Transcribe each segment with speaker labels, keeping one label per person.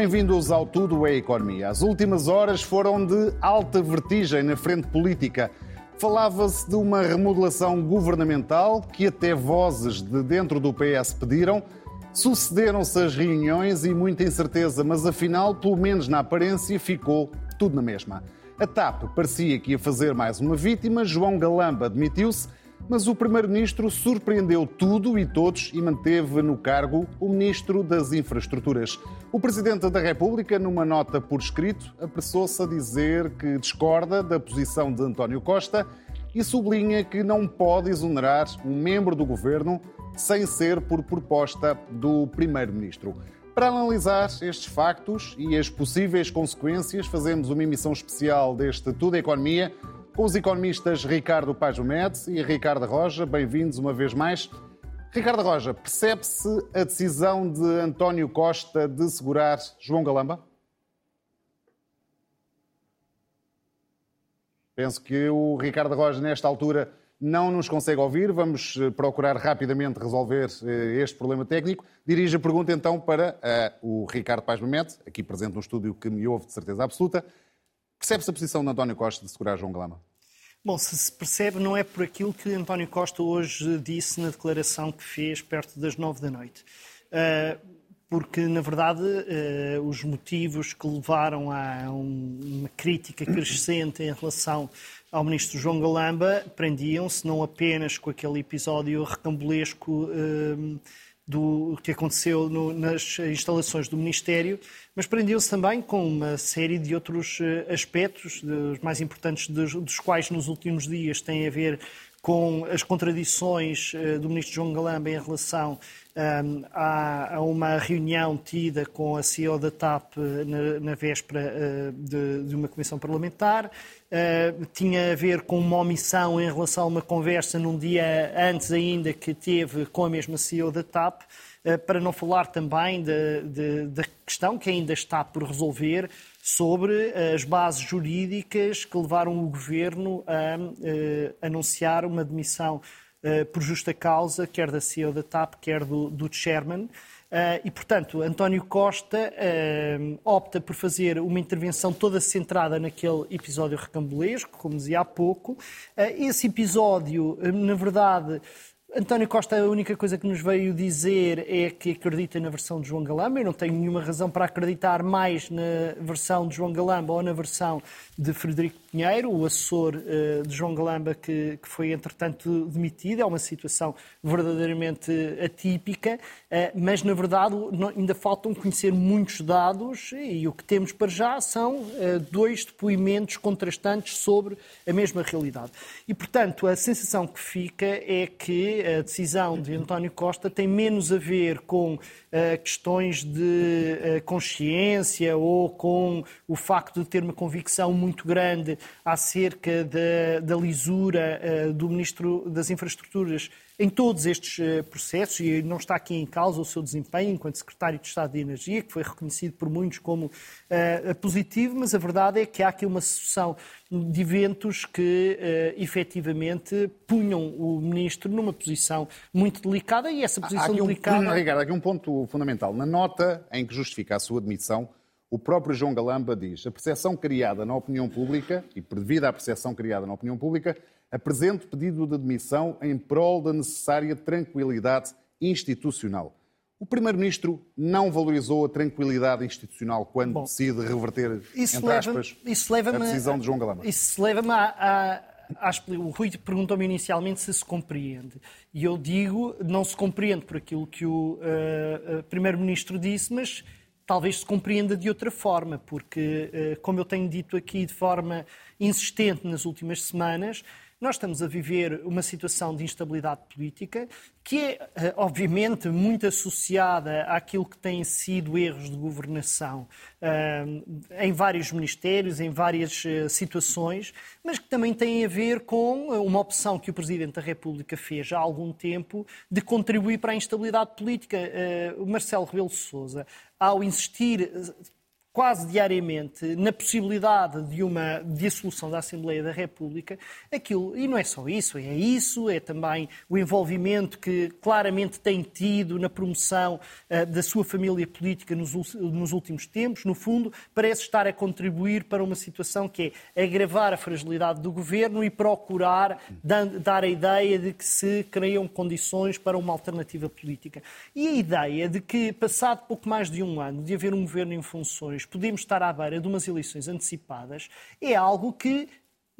Speaker 1: Bem-vindos ao Tudo é Economia. As últimas horas foram de alta vertigem na frente política. Falava-se de uma remodelação governamental que até vozes de dentro do PS pediram. Sucederam-se as reuniões e muita incerteza, mas afinal, pelo menos na aparência, ficou tudo na mesma. A TAP parecia que ia fazer mais uma vítima, João Galamba admitiu-se mas o Primeiro-Ministro surpreendeu tudo e todos e manteve no cargo o Ministro das Infraestruturas. O Presidente da República, numa nota por escrito, apressou-se a dizer que discorda da posição de António Costa e sublinha que não pode exonerar um membro do governo sem ser por proposta do Primeiro-Ministro. Para analisar estes factos e as possíveis consequências, fazemos uma emissão especial deste Tudo Economia com os economistas Ricardo Paz Mendes e Ricardo Roja. Bem-vindos uma vez mais. Ricardo Roja, percebe-se a decisão de António Costa de segurar João Galamba? Penso que o Ricardo Roja, nesta altura, não nos consegue ouvir. Vamos eh, procurar rapidamente resolver eh, este problema técnico. Dirijo a pergunta então para uh, o Ricardo Paz Mendes, aqui presente no estúdio que me ouve de certeza absoluta. Percebe-se a posição de António Costa de segurar João Galama?
Speaker 2: Bom, se se percebe, não é por aquilo que António Costa hoje disse na declaração que fez perto das nove da noite. Uh, porque, na verdade, uh, os motivos que levaram a um, uma crítica crescente em relação ao ministro João Galamba prendiam-se não apenas com aquele episódio recambulesco. Do que aconteceu no, nas instalações do Ministério, mas prendeu-se também com uma série de outros eh, aspectos, os mais importantes dos, dos, quais nos últimos dias têm a ver com as contradições eh, do ministro João Galamba em relação um, a, a, uma reunião tida com a CEO da TAP eh, na, na véspera uh, de, de, uma comissão parlamentar. Uh, tinha a ver com uma omissão em relação a uma conversa num dia antes ainda que teve com a mesma CEO da TAP, para não falar também da questão que ainda está por resolver sobre as bases jurídicas que levaram o governo a anunciar uma demissão por justa causa, quer da CEO da TAP, quer do, do chairman. Uh, e, portanto, António Costa uh, opta por fazer uma intervenção toda centrada naquele episódio recambulesco, como dizia há pouco. esse episódio, na verdade, António Costa, a única coisa que nos veio dizer é que acredita na versão de João Galamba. Eu não tenho nenhuma razão para acreditar mais na versão de João Galamba ou na versão de Frederico Pinheiro, o assessor uh, de João Galamba, que, que, foi, entretanto, demitido. É uma situação verdadeiramente atípica, uh, mas, na verdade, ainda faltam conhecer muitos dados e o que temos para já são uh, dois depoimentos contrastantes sobre a mesma realidade. E, portanto, a sensação que fica é que a decisão de António Costa tem menos a ver com questões de consciência ou com o facto de ter uma convicção muito grande acerca da, da lisura uh, do Ministro das Infraestruturas em todos estes uh, processos, e não está aqui em causa o seu desempenho enquanto Secretário de Estado de Energia, que foi reconhecido por muitos como uh, positivo, mas a verdade é que há aqui uma sucessão de eventos que uh, efetivamente punham o Ministro numa posição muito delicada e essa posição há aqui um, delicada.
Speaker 1: Ricardo, há aqui um ponto fundamental. Na nota em que justifica a sua demissão, o próprio João Galamba diz: a percepção criada na opinião pública, e devido à percepção criada na opinião pública, apresento pedido de demissão em prol da necessária tranquilidade institucional. O Primeiro-Ministro não valorizou a tranquilidade institucional quando Bom, decide reverter, entre aspas, leva a decisão de João Galamba.
Speaker 2: Isso leva-me a, a, a, O Rui perguntou-me inicialmente se se compreende. E eu digo, não se compreende por aquilo que o uh, uh, Primeiro-Ministro disse, mas talvez se compreenda de outra forma, porque, eh, como eu tenho dito aqui de forma insistente nas últimas semanas, nós estamos a viver uma situação de instabilidade política que é, eh, obviamente, muito associada àquilo que têm sido erros de governação eh, em vários ministérios, em várias eh, situações, mas que também tem a ver com uma opção que o Presidente da República fez há algum tempo de contribuir para a instabilidade política. Marcelo Rebelo de Sousa, ao insistir quase diariamente na possibilidade de uma dissolução da Assembleia da República, aquilo, e não é só isso, é isso, é também o envolvimento que claramente tem tido na promoção uh, da sua família política nos, nos, últimos tempos, no fundo, parece estar a contribuir para uma situação que é agravar a fragilidade do governo e procurar dar a ideia de que se criam condições para uma alternativa política. E a ideia de que, passado pouco mais de um ano de haver um governo em funções, podemos estar à beira de umas eleições antecipadas, é algo que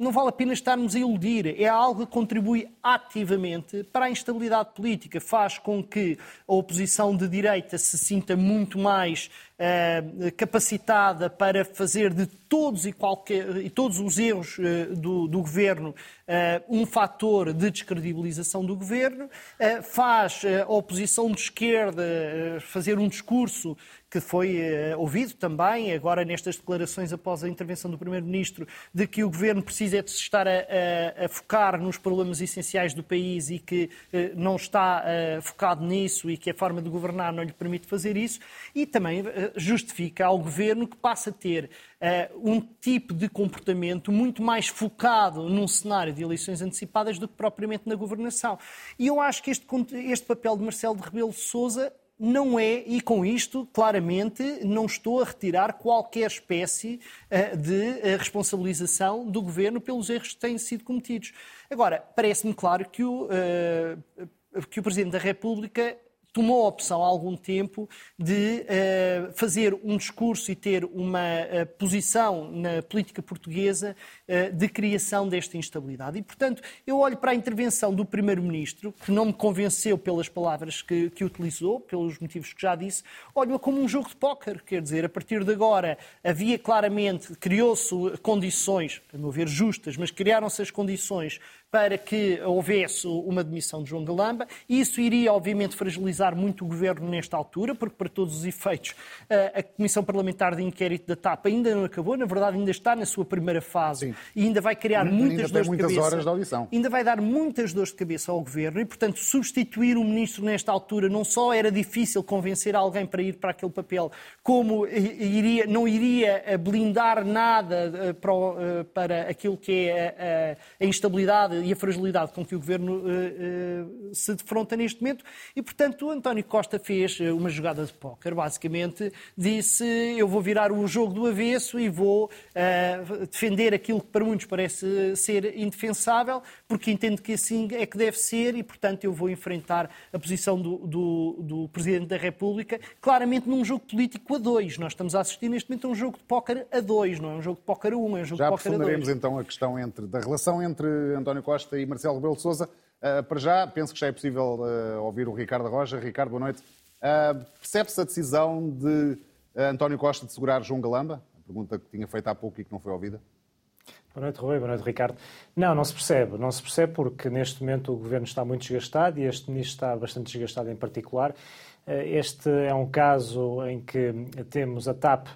Speaker 2: não vale a pena estarmos a iludir. É algo que contribui ativamente para a instabilidade política. Faz com que a oposição de direita se sinta muito mais uh, capacitada para fazer de todos e, qualquer, e todos os erros uh, do, do, governo uh, um fator de descredibilização do governo. faz a oposição de esquerda fazer um discurso que foi uh, ouvido também, agora nestas declarações após a intervenção do Primeiro-Ministro, de que o Governo precisa de se estar a, a, a, focar nos problemas essenciais do país e que uh, não está uh, focado nisso e que a forma de governar não lhe permite fazer isso, e também justifica ao Governo que passa a ter um tipo de comportamento muito mais focado num cenário de eleições antecipadas do que propriamente na governação. E eu acho que este, este papel de Marcelo de Rebelo de Sousa não é, e com isto, claramente, não estou a retirar qualquer espécie uh, de uh, responsabilização do governo pelos erros que têm sido cometidos. Agora, parece-me claro que o, uh, que o Presidente da República tomou a opção há algum tempo de uh, fazer um discurso e ter uma uh, posição na política portuguesa uh, de criação desta instabilidade. E, portanto, eu olho para a intervenção do Primeiro-Ministro, que não me convenceu pelas palavras que, que utilizou, pelos motivos que já disse, olho-a como um jogo de póquer. Quer dizer, a partir de agora havia claramente, criou-se condições, a meu ver justas, mas criaram-se as condições para que houvesse uma demissão de João Galamba. Isso iria, obviamente, fragilizar muito o governo nesta altura, porque, para todos os efeitos, a Comissão Parlamentar de Inquérito da TAP ainda não acabou, na verdade, ainda está na sua primeira fase Sim. e ainda vai criar ainda muitas dores
Speaker 1: de cabeça.
Speaker 2: Horas
Speaker 1: de audição.
Speaker 2: Ainda vai dar muitas dores de cabeça ao governo e, portanto, substituir um ministro nesta altura não só era difícil convencer alguém para ir para aquele papel, como iria, não iria blindar nada eh, para, eh, para aquilo que é a, a instabilidade e a fragilidade com que o governo uh, uh, se defronta neste momento. E, portanto, o António Costa fez eh, uma jogada de póquer. Basicamente, disse: Eu vou virar o jogo do avesso e vou defender aquilo que para muitos parece ser indefensável, porque entendo que assim é que deve ser e, portanto, eu vou enfrentar a posição do, do, do Presidente da República, claramente num jogo político a dois. Nós estamos a assistir neste momento a um jogo de póquer a dois, não é um jogo de póquer a um, é um jogo
Speaker 1: Já
Speaker 2: de póquer a
Speaker 1: dois. Já então a questão entre, da relação entre António Costa e Marcelo Rebelo de Sousa. Uh, para já, penso que já é possível uh, ouvir o Ricardo Roja. Ricardo, boa noite. Uh, Percebe-se a decisão de António Costa de segurar João Galamba? A pergunta que tinha feito há pouco e que não foi ouvida.
Speaker 3: Boa noite, Rui. Boa noite, Ricardo. Não, não se percebe. Não se percebe porque neste momento o governo está muito desgastado e este ministro está bastante desgastado em particular. Este é um caso em que temos a TAP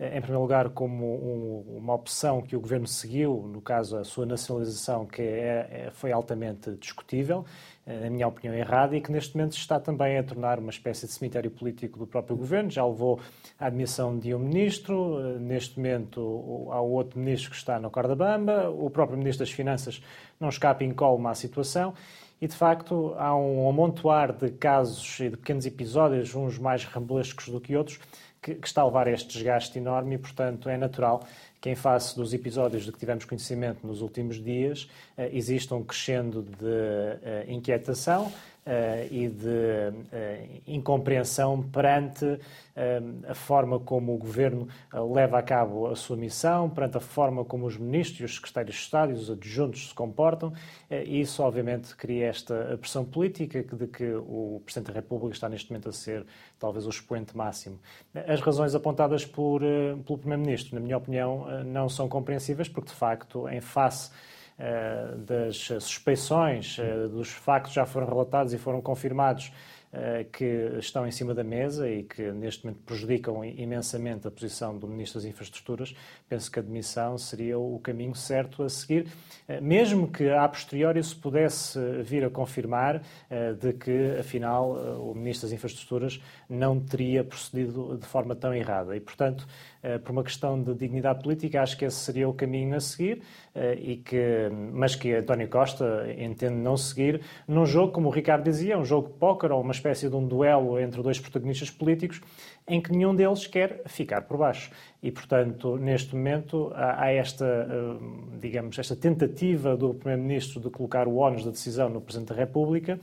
Speaker 3: em primeiro lugar, como um, uma opção que o governo seguiu, no caso a sua nacionalização, que é, é, foi altamente discutível, eh, na minha opinião errada, e que neste momento está também a tornar uma espécie de cemitério político do próprio governo. Já levou à admissão de um ministro, eh, neste momento há outro ministro que está na corda bamba, o próprio ministro das Finanças não escapa incólume à situação. E, de facto, há um amontoar de casos e de pequenos episódios, uns mais rambulescos do que outros, que, que está a levar a este desgaste enorme e, portanto, é natural que, em face dos episódios de que tivemos conhecimento nos últimos dias, eh, exista um crescendo de eh, inquietação e de uh, incompreensão perante uh, a forma como o Governo leva a cabo a sua missão, perante a forma como os ministros os secretários de Estado e os adjuntos se comportam. e isso, obviamente, cria esta pressão política de que o Presidente da República está neste momento a ser talvez o expoente máximo. As razões apontadas por, pelo Primeiro-Ministro, na minha opinião, não são compreensíveis, porque, de facto, em face eh, das suspeições, eh, dos factos já foram relatados e foram confirmados eh, que estão em cima da mesa e que neste momento prejudicam imensamente a posição do Ministro das Infraestruturas, penso que a demissão seria o caminho certo a seguir, mesmo que a posteriori se pudesse vir a confirmar de que, afinal, o Ministro das Infraestruturas não teria procedido de forma tão errada. E, portanto, por uma questão de dignidade política, acho que esse seria o caminho a seguir, e que, mas que António Costa entende não seguir num jogo, como o Ricardo dizia, um jogo de póquer ou uma espécie de um duelo entre dois protagonistas políticos, em que nenhum deles quer ficar por baixo. E, portanto, neste momento há esta, digamos, esta tentativa do Primeiro-Ministro de colocar o ónus da decisão no Presidente da República,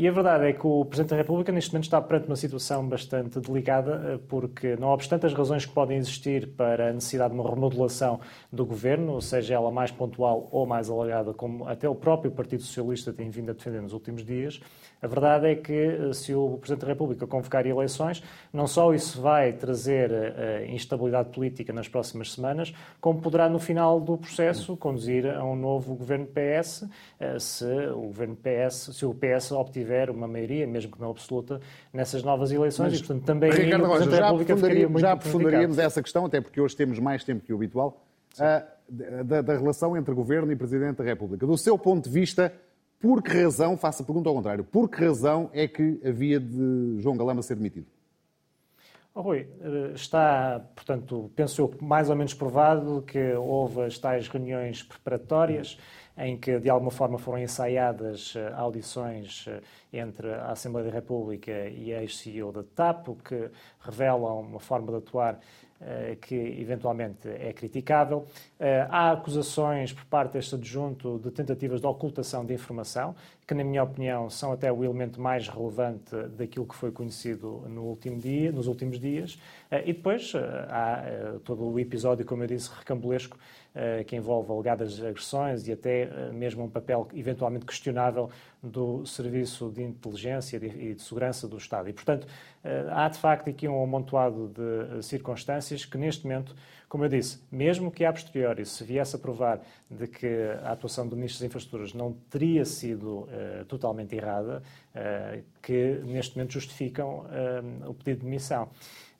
Speaker 3: e a verdade é que o Presidente da República, neste momento, está perante uma situação bastante delicada, eh, porque, não obstante as razões que podem existir para a necessidade de uma remodelação do governo, seja ela mais pontual ou mais alargada, como até o próprio Partido Socialista tem vindo a defender nos últimos dias, a verdade é que, eh, se o Presidente da República convocar eleições, não só isso vai trazer uh, instabilidade política nas próximas semanas, como poderá, no final do processo, conduzir a um novo governo PS, se o governo PS, se o PS obtiver uma maioria, mesmo que não absoluta, nessas novas eleições.
Speaker 1: Mas,
Speaker 3: e, portanto, também
Speaker 1: Ricardo, República ficaria muito Já aprofundaríamos essa questão, até porque hoje temos mais tempo que o habitual, uh, da, da relação entre Governo e Presidente da República. Do seu ponto de vista, por que razão, faço a pergunta ao contrário, por que razão é que havia de João Galama ser demitido?
Speaker 3: Oh, Rui, está, portanto, penso eu, mais ou menos provado que houve as tais reuniões preparatórias em que, de alguma forma, foram ensaiadas eh, audições eh, entre a Assembleia da República e a ex-CEO da TAP, o que revelam uma forma de atuar eh, que eventualmente é criticável. Há acusações por parte deste adjunto de tentativas de ocultação de informação, que, na minha opinião, são até o elemento mais relevante daquilo que foi conhecido no último dia, nos últimos dias. Eh, e depois há todo o episódio, como eu disse, recambulesco, que envolve alegadas agressões e até mesmo um papel eventualmente questionável do Serviço de Inteligência e de Segurança do Estado. E, portanto, eh, há de facto aqui um amontoado de eh, circunstâncias que, neste momento, como eu disse, mesmo que a posteriori se viesse a provar de que a atuação do Ministro das Infraestruturas não teria sido uh, totalmente errada, uh, que neste momento justificam uh, o pedido de demissão.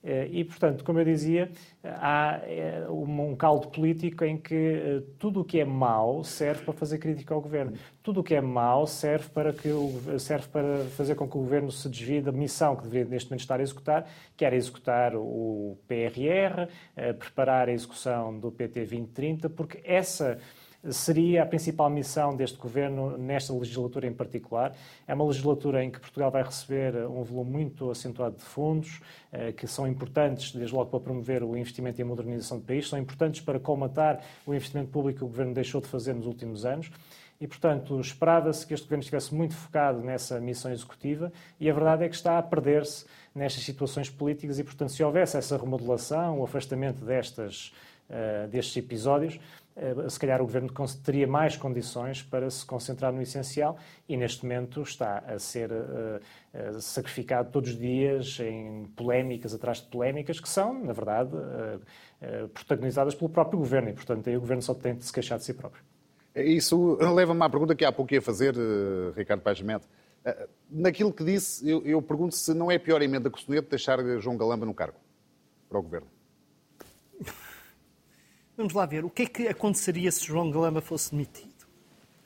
Speaker 3: Eh, e, portanto, como eu dizia, há eh, um caldo político em que eh, tudo o que é mau serve para fazer crítica ao governo. Tudo o que é mau serve para, que serve para fazer com que o governo se desvie da missão que deveria neste momento estar a executar, que era executar o PRR, preparar a execução do PT 2030, porque essa seria a principal missão deste governo nesta legislatura em particular. É uma legislatura em que Portugal vai receber um volume muito acentuado de fundos, eh, que são importantes, desde logo, para promover o investimento e a modernização do país, são importantes para colmatar o investimento público que o governo deixou de fazer nos últimos anos. E, portanto, esperava-se que este governo estivesse muito focado nessa missão executiva e a verdade é que está a perder-se nestas situações políticas e, portanto, se houvesse essa remodelação, o afastamento destas, uh, destes episódios, se calhar o Governo teria mais condições para se concentrar no essencial e neste momento está a ser uh, uh, sacrificado todos os dias em polémicas atrás de polémicas que são, na verdade, protagonizadas pelo próprio Governo e, portanto, aí o Governo só tem de se queixar de si próprio.
Speaker 1: Isso leva-me à pergunta que há pouco ia fazer, Ricardo Paes Naquilo que disse, eu, eu pergunto se não é pior emenda que o Soneto deixar João Galamba no cargo para o Governo.
Speaker 2: Vamos lá ver. O que é que aconteceria se João Galamba fosse demitido?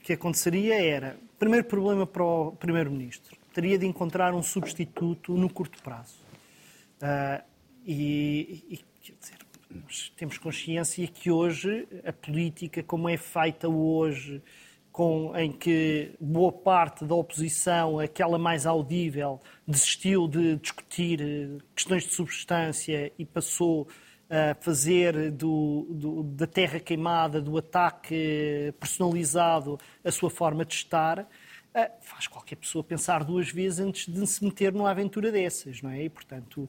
Speaker 2: O que aconteceria era, primeiro problema para o Primeiro-Ministro, teria de encontrar um substituto no curto prazo. Uh, e, e, quer dizer, nós temos consciência que hoje a política, como é feita hoje, com, em que boa parte da oposição, aquela mais audível, desistiu de discutir eh, questões de substância e passou a fazer do, do, da terra queimada, do ataque personalizado, a sua forma de estar, faz qualquer pessoa pensar duas vezes antes de se meter numa aventura dessas, não é? E, portanto,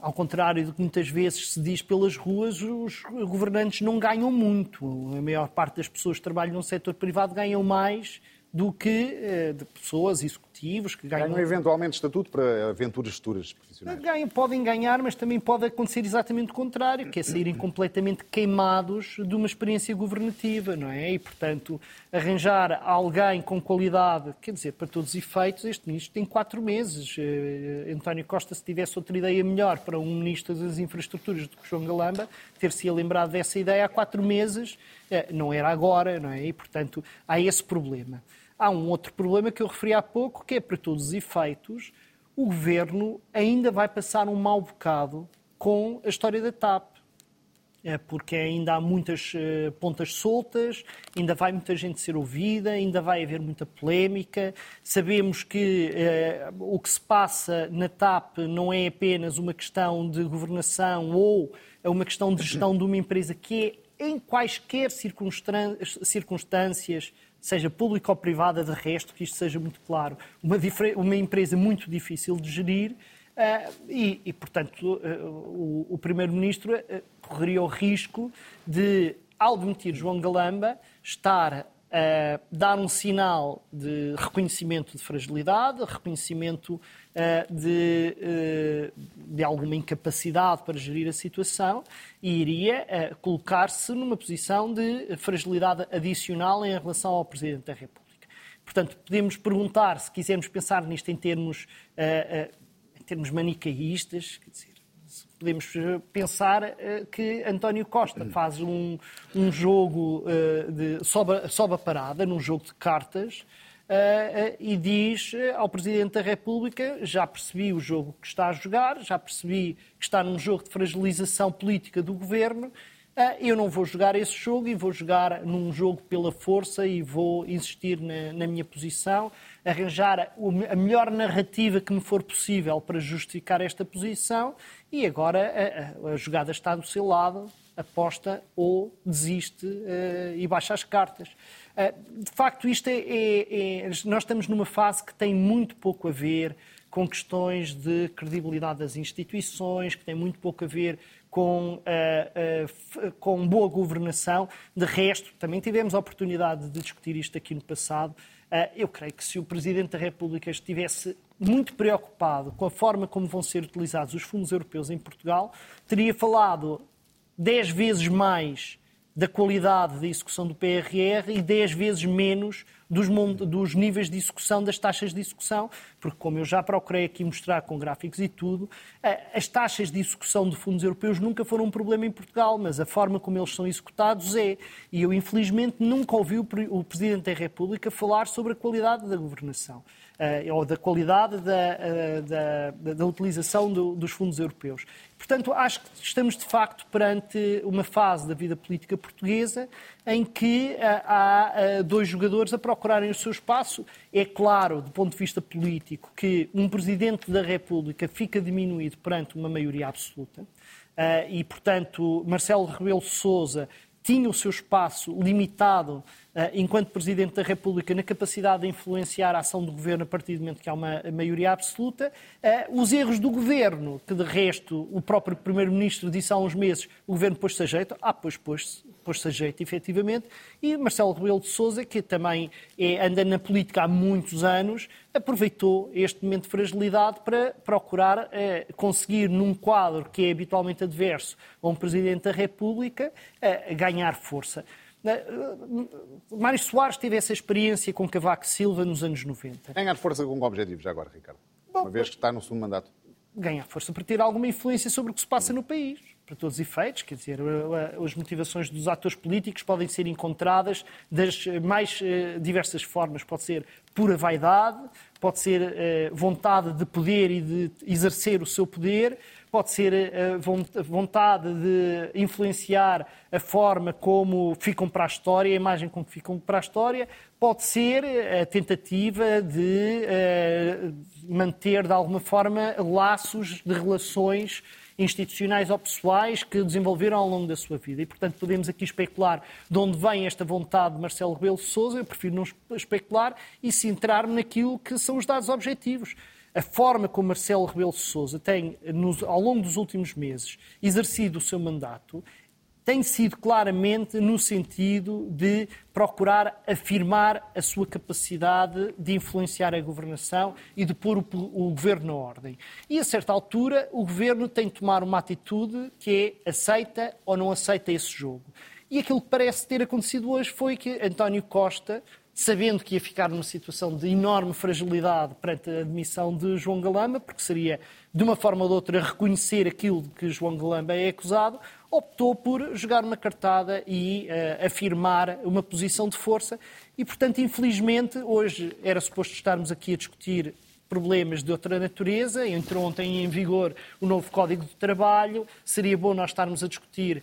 Speaker 2: ao contrário do que muitas vezes se diz pelas ruas, os governantes não ganham muito. A maior parte das pessoas que trabalham no setor privado ganham mais do que eh, de pessoas executivos que ganham...
Speaker 1: Ganham eventualmente estatuto para aventuras futuras profissionais.
Speaker 2: Ganham, podem ganhar, mas também pode acontecer exatamente o contrário, que é saírem completamente queimados de uma experiência governativa, não é? E, portanto, arranjar alguém com qualidade, quer dizer, para todos os efeitos, este ministro tem quatro meses. Uh, António Costa, se tivesse outra ideia melhor para um ministro das infraestruturas do que João Galamba, ter-se lembrado dessa ideia há quatro meses, uh, não era agora, não é? E, portanto, há esse problema. Há um outro problema que eu referi há pouco, que é, para todos os efeitos, o governo ainda vai passar um mau bocado com a história da TAP. é porque ainda há muitas uh, pontas soltas, ainda vai muita gente ser ouvida, ainda vai haver muita polémica. Sabemos que uh, o que se passa na TAP não é apenas uma questão de governação ou é uma questão de gestão de uma empresa que é, em quaisquer circunstâncias, seja pública ou privada, de resto, que isto seja muito claro, uma, uma empresa muito difícil de gerir Uh, e, e, portanto, uh, o, o Primeiro-Ministro uh, correria o risco de, ao demitir João Galamba, estar a dar um sinal de reconhecimento de fragilidade, reconhecimento de, de alguma incapacidade para gerir a situação e iria colocar-se numa posição de fragilidade adicional em relação ao Presidente da República. Portanto, podemos perguntar, se quisermos pensar nisto em termos termos manicaístas, quer dizer, podemos pensar uh, que António Costa faz um, um jogo uh, de soba, soba parada, num jogo de cartas, uh, e diz ao Presidente da República: já percebi o jogo que está a jogar, já percebi que está num jogo de fragilização política do governo. Eu não vou jogar esse jogo e vou jogar num jogo pela força e vou insistir na, na minha posição arranjar a melhor narrativa que me for possível para justificar esta posição e agora a, a jogada está do seu lado, aposta ou desiste uh, e baixa as cartas. Uh, de facto, isto é, é, é, nós estamos numa fase que tem muito pouco a ver com questões de credibilidade das instituições, que tem muito pouco a ver com, uh, com boa governação. De resto, também tivemos a oportunidade de discutir isto aqui no passado. Uh, eu creio que se o Presidente da República estivesse muito preocupado com a forma como vão ser utilizados os fundos europeus em Portugal, teria falado dez vezes mais da qualidade da execução do PRR e 10 vezes menos dos, dos, níveis de execução, das taxas de execução, porque, como eu já procurei aqui mostrar com gráficos e tudo, as taxas de execução de fundos europeus nunca foram um problema em Portugal, mas a forma como eles são executados é. E eu, infelizmente, nunca ouvi o Presidente da República falar sobre a qualidade da governação. Uh, ou da qualidade da, uh, da, da utilização do, dos fundos europeus. Portanto, acho que estamos de facto perante uma fase da vida política portuguesa em que uh, há dois jogadores a procurarem o seu espaço. É claro, do ponto de vista político, que um Presidente da República fica diminuído perante uma maioria absoluta. e, portanto, Marcelo Rebelo Sousa tinha o seu espaço limitado eh, enquanto Presidente da República, na capacidade de influenciar a ação do Governo a partir do momento que há uma maioria absoluta. Eh, os erros do Governo, que de resto o próprio Primeiro-Ministro disse há uns meses, o Governo pôs-se a jeito, ah, pois pôs-se pôs a jeito, efetivamente, e Marcelo Rebelo de Sousa, que também é, anda na política há muitos anos, aproveitou este momento de fragilidade para procurar eh, conseguir, num quadro que é habitualmente adverso a um Presidente da República, ganhar força. Eh, Mário Soares teve essa experiência com Cavaco Silva nos anos 90.
Speaker 1: Ganhar força com que objetivo, já agora, Ricardo? Bom, Uma vez que está no segundo mandato.
Speaker 2: Ganhar força para ter alguma influência sobre o que se passa no país para todos os efeitos, quer dizer, as motivações dos atores políticos podem ser encontradas das mais eh, diversas formas. Pode ser pura vaidade, pode ser eh, vontade de poder e de exercer o seu poder, pode ser eh, vontade de influenciar a forma como ficam para a história, a imagem com que ficam para a história, pode ser a tentativa de manter de alguma forma laços de relações institucionais ou pessoais que desenvolveram ao longo da sua vida. E, portanto, podemos aqui especular de onde vem esta vontade de Marcelo Rebelo de Sousa. Eu prefiro não especular e centrar-me naquilo que são os dados objetivos. A forma como Marcelo Rebelo de Sousa tem, ao longo dos últimos meses, exercido o seu mandato tem sido claramente no sentido de procurar afirmar a sua capacidade de influenciar a governação e de pôr o, o, governo na ordem. E a certa altura o governo tem de tomar uma atitude que é aceita ou não aceita esse jogo. E aquilo que parece ter acontecido hoje foi que António Costa, sabendo que ia ficar numa situação de enorme fragilidade perante a admissão de João Galamba, porque seria de uma forma ou de outra reconhecer aquilo de que João Galamba é acusado, optou por jogar uma cartada e uh, afirmar uma posição de força. E, portanto, infelizmente, hoje era suposto estarmos aqui a discutir problemas de outra natureza. Entrou ontem em vigor o novo Código de Trabalho. Seria bom nós estarmos a discutir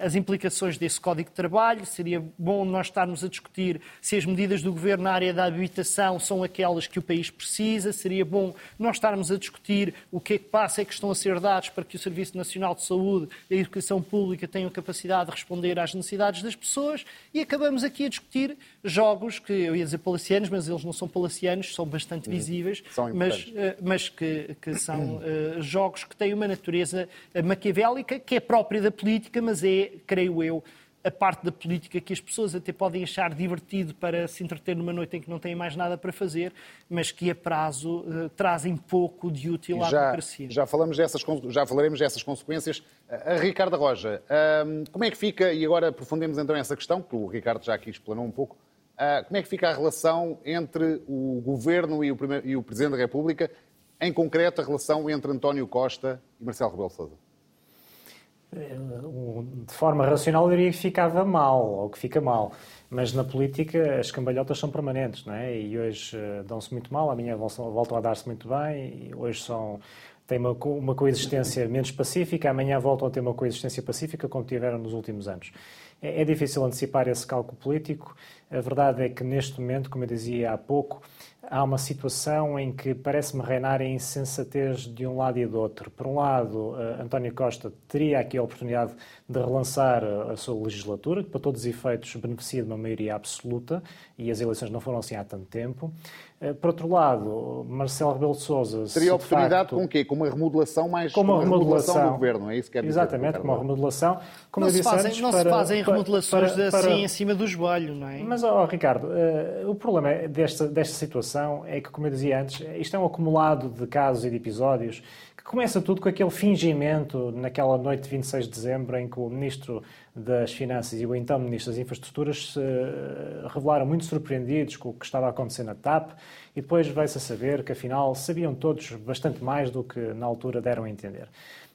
Speaker 2: as implicações desse Código de Trabalho, seria bom nós estarmos a discutir se as medidas do Governo na área da habitação são aquelas que o país precisa, seria bom nós estarmos a discutir o que é que passa, é que estão a ser dados para que o Serviço Nacional de Saúde e a Educação Pública tenham capacidade de responder às necessidades das pessoas. E acabamos aqui a discutir jogos que, eu ia dizer palacianos, mas eles não são palacianos, são bastante uhum. visíveis,
Speaker 1: são
Speaker 2: mas, eh, mas que, que são uh, jogos que têm uma natureza maquiavélica, que é própria da política, mas é, creio eu, a parte da política que as pessoas até podem achar divertido para se entreter numa noite em que não têm mais nada para fazer, mas que a prazo uh, trazem pouco de útil à
Speaker 1: já,
Speaker 2: democracia.
Speaker 1: Já, falamos dessas, já falaremos dessas consequências. A Ricardo Roja, uh, como é que fica, e agora aprofundemos então essa questão, que o Ricardo já aqui explanou um pouco, uh, como é que fica a relação entre o Governo e o, primeiro, e o Presidente da República, em concreto a relação entre António Costa e Marcelo Rebelo de Sousa?
Speaker 3: De forma racional eu diria que ficava mal, ou que fica mal. Mas na política as cambalhotas são permanentes, não é? E hoje uh, dão-se muito mal, amanhã voltam a dar-se muito bem, hoje são, têm uma, uma coexistência menos pacífica, amanhã voltam a ter uma coexistência pacífica como tiveram nos últimos anos. É, é difícil antecipar esse cálculo político. A verdade é que neste momento, como eu dizia há pouco, há uma situação em que parece-me reinar a insensatez de um lado e do outro. Por um lado, uh, António Costa teria aqui a oportunidade de relançar a sua legislatura, que para todos os efeitos beneficia de uma maioria absoluta, e as eleições não foram assim há tanto tempo. Uh, por outro lado, Marcelo Rebelo de Sousa...
Speaker 1: Teria oportunidade facto, com o quê? Com uma remodelação mais...
Speaker 3: Com uma, remodelação, do
Speaker 1: governo, é isso que quer
Speaker 3: dizer? Exatamente, com uma remodelação.
Speaker 2: Como não, se fazem, antes, não para, se fazem remodelações para, para, assim em cima do joelho, não é?
Speaker 3: Mas, oh, Ricardo, uh, o problema desta, desta situação é que, como eu dizia antes, isto é um acumulado de casos e de episódios que começa tudo com aquele fingimento naquela noite de 26 de dezembro em que o Ministro das Finanças e o então Ministro das Infraestruturas se uh, revelaram muito surpreendidos com o que estava a acontecer na TAP e depois veio-se a saber que, afinal, sabiam todos bastante mais do que na altura deram a entender.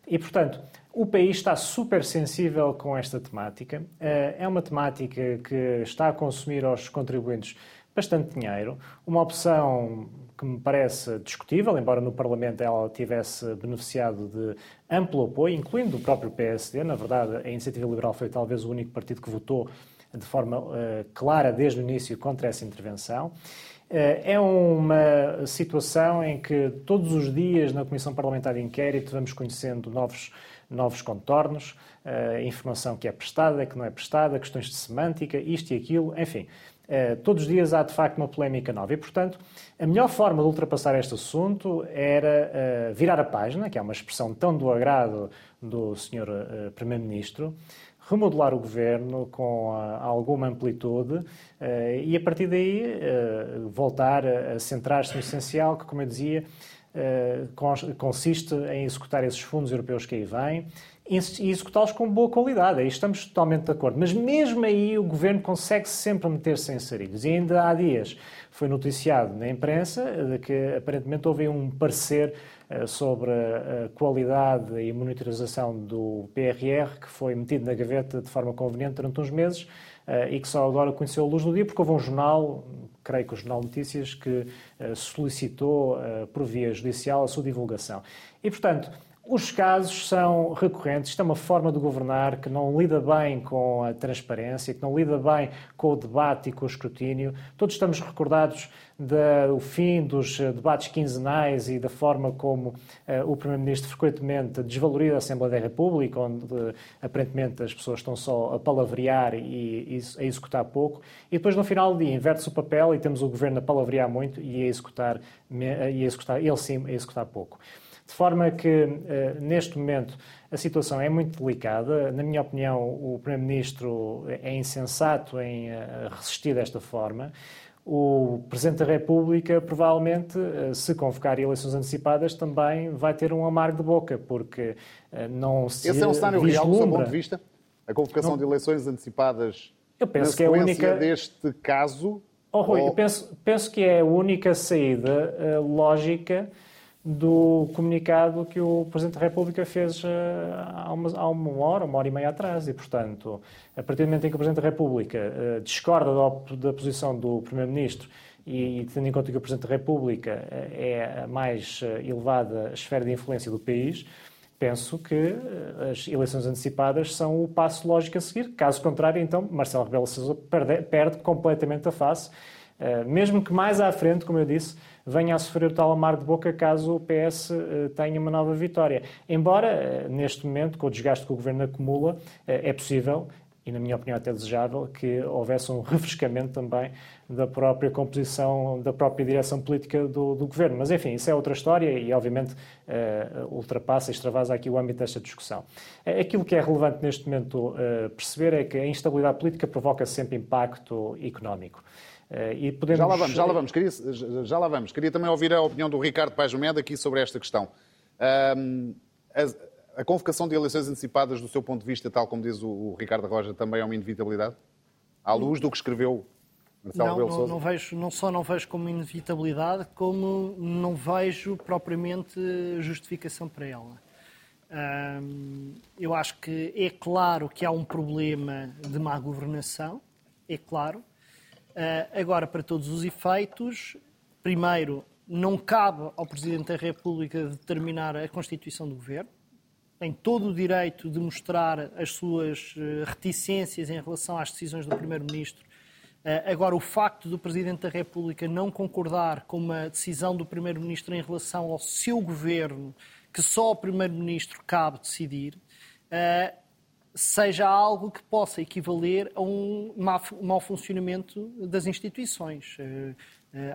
Speaker 3: E, portanto, o país está super sensível com esta temática. Uh, é uma temática que está a consumir aos contribuintes bastante dinheiro, uma opção que me parece discutível, embora no Parlamento ela tivesse beneficiado de amplo apoio, incluindo o próprio PSD. Na verdade, a Iniciativa Liberal foi talvez o único partido que votou de forma uh, clara desde o início contra essa intervenção. Uh, é uma situação em que todos os dias na Comissão Parlamentar de Inquérito vamos conhecendo novos, novos contornos, informação que é prestada, que não é prestada, questões de semântica, isto e aquilo, enfim. Uh, todos os dias há de facto uma polémica nova e, portanto, a melhor forma de ultrapassar este assunto era uh, virar a página, que é uma expressão tão do agrado do Sr. Uh, Primeiro-Ministro, remodelar o governo com alguma amplitude e, a partir daí, voltar a centrar-se no essencial, que, como eu dizia, consiste em executar esses fundos europeus que aí vêm e executá-los com boa qualidade. Aí estamos totalmente de acordo. Mas mesmo aí o governo consegue sempre meter-se em sarilhos. E ainda há dias foi noticiado na imprensa de que aparentemente houve um parecer eh, sobre a qualidade e monitorização do PRR que foi metido na gaveta de forma conveniente durante uns meses eh, e que só agora conheceu a luz do dia porque houve um jornal, creio que o Jornal Notícias, que eh, solicitou por via judicial a sua divulgação. E, portanto, os casos são recorrentes, isto é uma forma de governar que não lida bem com a transparência, que não lida bem com o debate e com o escrutínio. Todos estamos recordados do fim dos debates quinzenais e da forma como uh, o Primeiro-Ministro frequentemente desvaloriza a Assembleia da República, onde uh, aparentemente as pessoas estão só a palavrear e, e, a executar pouco. E depois, no final do dia, inverte-se o papel e temos o Governo a palavrear muito e a executar, e a executar ele sim, a executar pouco. De forma que, eh, neste momento, a situação é muito delicada. Na minha opinião, o Primeiro-Ministro é insensato em eh, resistir desta forma. O Presidente da República, provavelmente, eh, se convocar eleições antecipadas, também vai ter um amargo de boca, porque não se.
Speaker 1: Esse é um cenário real, do seu ponto de vista? A convocação não... de eleições antecipadas
Speaker 3: eu penso na que é a única
Speaker 1: deste caso?
Speaker 3: Oh, Rui, ou... eu penso, penso que é a única saída uh, lógica do comunicado que o Presidente da República fez uh, há, uma, há, uma, hora, uma hora e meia atrás. E, portanto, a partir do momento em que o Presidente da República uh, discorda da, da, posição do Primeiro-Ministro e, e, tendo em conta que o Presidente da República uh, é a mais elevada esfera de influência do país, penso que eh, as eleições antecipadas são o passo lógico a seguir. Caso contrário, então, Marcelo Rebelo Sousa perde, perde completamente a face, mesmo que mais à frente, como eu disse, venha a sofrer o tal amar de boca caso o PS uh, tenha uma nova vitória. Embora, uh, neste momento, com o desgaste que o Governo acumula, é possível e, na minha opinião, até desejável, que houvesse um refrescamento também da própria composição, da própria direção política do, do governo. Mas, enfim, isso é outra história e, obviamente, uh, ultrapassa e extravasa aqui o âmbito desta discussão. Eh, aquilo que é relevante neste momento uh, perceber é que a instabilidade política provoca sempre impacto económico.
Speaker 1: Uh, podemos... Já lá vamos, já lá vamos. Queria, já lá vamos. Queria também ouvir a opinião do Ricardo Paes Meda aqui sobre esta questão. Um, as a convocação de eleições antecipadas, do seu ponto de vista, tal como diz o, o Ricardo Roja, também é uma inevitabilidade? À luz do que escreveu Marcelo
Speaker 2: não, não, não, vejo, não só não vejo como inevitabilidade, como não vejo propriamente justificação para ela. Hum, eu acho que é claro que há um problema de má governação, é claro. Uh, agora, para todos os efeitos, primeiro, não cabe ao Presidente da República determinar a constituição do governo tem todo o direito de mostrar as suas eh, reticências em relação às decisões do Primeiro-Ministro. Eh, agora, o facto do Presidente da República não concordar com uma decisão do Primeiro-Ministro em relação ao seu governo, que só ao Primeiro-Ministro cabe decidir, seja algo que possa equivaler a um mau funcionamento das instituições. Uh,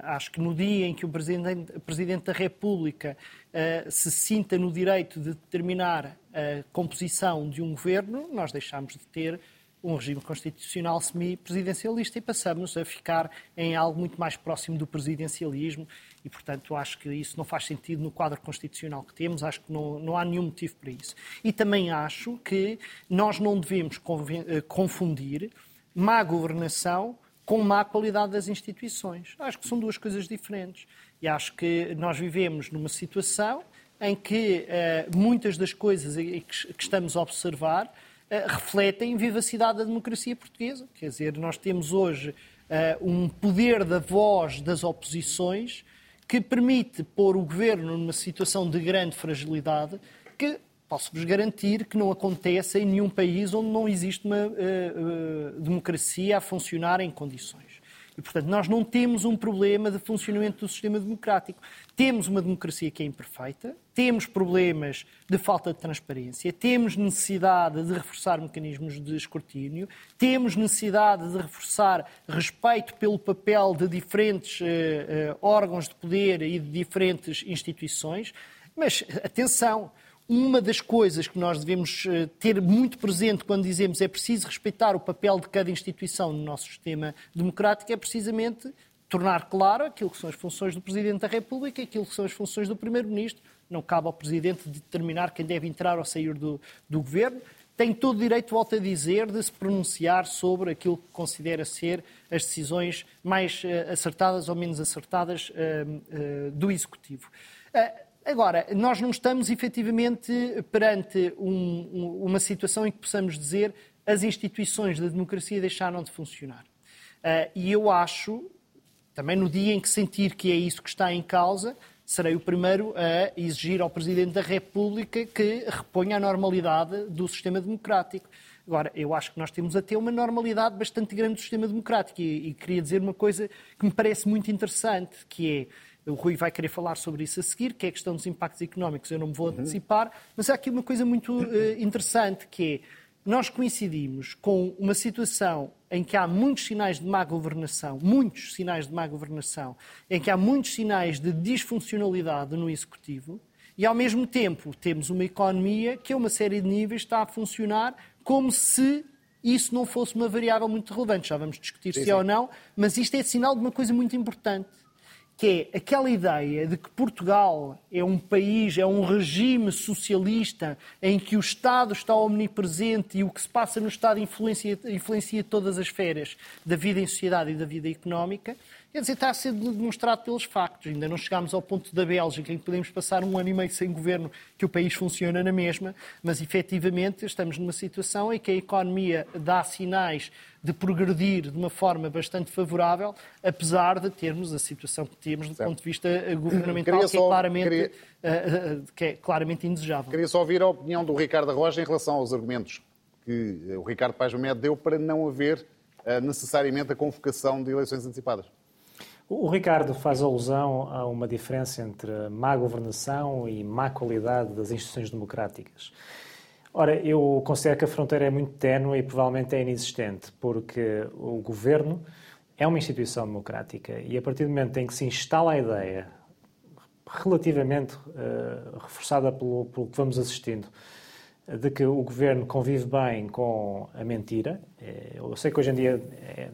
Speaker 2: acho que no dia em que o Presidente, da República uh, se sinta no direito de determinar a composição de um governo, nós deixamos de ter um regime constitucional semi-presidencialista e passamos a ficar em algo muito mais próximo do presidencialismo e, portanto, acho que isso não faz sentido no quadro constitucional que temos, acho que não, não há nenhum motivo para isso. E também acho que nós não devemos eh, confundir má governação com má qualidade das instituições. Acho que são duas coisas diferentes. E acho que nós vivemos numa situação em que uh, muitas das coisas que, estamos a observar uh, refletem vivacidade da democracia portuguesa. Quer dizer, nós temos hoje uh, um poder da voz das oposições que permite pôr o governo numa situação de grande fragilidade que posso-vos garantir que não acontece em nenhum país onde não existe uma uh, uh, democracia a funcionar em condições. E, portanto, nós não temos um problema de funcionamento do sistema democrático. Temos uma democracia que é imperfeita, temos problemas de falta de transparência, temos necessidade de reforçar mecanismos de escrutínio, temos necessidade de reforçar respeito pelo papel de diferentes uh, órgãos de poder e de diferentes instituições. Mas, atenção, uma das coisas que nós devemos eh, ter muito presente quando dizemos é preciso respeitar o papel de cada instituição no nosso sistema democrático é precisamente tornar claro aquilo que são as funções do Presidente da República aquilo que são as funções do Primeiro-Ministro. Não cabe ao Presidente determinar quem deve entrar ou sair do, do Governo. Tem todo o direito, volto a dizer, de se pronunciar sobre aquilo que considera ser as decisões mais uh, acertadas ou menos acertadas uh, uh, do Executivo. Agora, nós não estamos efetivamente perante um, uma situação em que possamos dizer as instituições da democracia deixaram de funcionar. Uh, e eu acho, também no dia em que sentir que é isso que está em causa, serei o primeiro a exigir ao Presidente da República que reponha a normalidade do sistema democrático. Agora, eu acho que nós temos até uma normalidade bastante grande do sistema democrático e, e queria dizer uma coisa que me parece muito interessante, que é o Rui vai querer falar sobre isso a seguir, que é a questão dos impactos económicos, eu não me vou uhum. antecipar, mas há aqui uma coisa muito uh, interessante, que é, nós coincidimos com uma situação em que há muitos sinais de má governação, muitos sinais de má governação, em que há muitos sinais de disfuncionalidade no Executivo, e ao mesmo tempo temos uma economia que a uma série de níveis está a funcionar como se isso não fosse uma variável muito relevante. Já vamos discutir sim, se é ou não, mas isto é sinal de uma coisa muito importante que é aquela ideia de que Portugal é um país, é um regime socialista em que o Estado está omnipresente e o que se passa no Estado influencia, influencia todas as esferas da vida em sociedade e da vida económica, quer dizer, está a ser demonstrado pelos factos. Ainda não chegámos ao ponto da Bélgica, em que podemos passar um ano e meio sem governo, que o país funciona na mesma, mas efetivamente estamos numa situação em que a economia dá sinais de progredir de uma forma bastante favorável, apesar de termos a situação que temos do certo. ponto de vista governamental, que, é claramente, queria... uh, uh, que é claramente indesejável.
Speaker 1: Queria só ouvir a opinião do Ricardo Rocha em relação aos argumentos que o Ricardo Paz Mamed deu para não haver uh, necessariamente a convocação de eleições antecipadas.
Speaker 3: O Ricardo faz alusão a uma diferença entre má governação e má qualidade das instituições democráticas. Ora, eu considero que a fronteira é muito ténue e provavelmente é inexistente, porque o governo é uma instituição democrática e a partir do momento em que se instala a ideia, relativamente uh, reforçada pelo, pelo que vamos assistindo, de que o governo convive bem com a mentira. Eh, eu sei que hoje em dia é,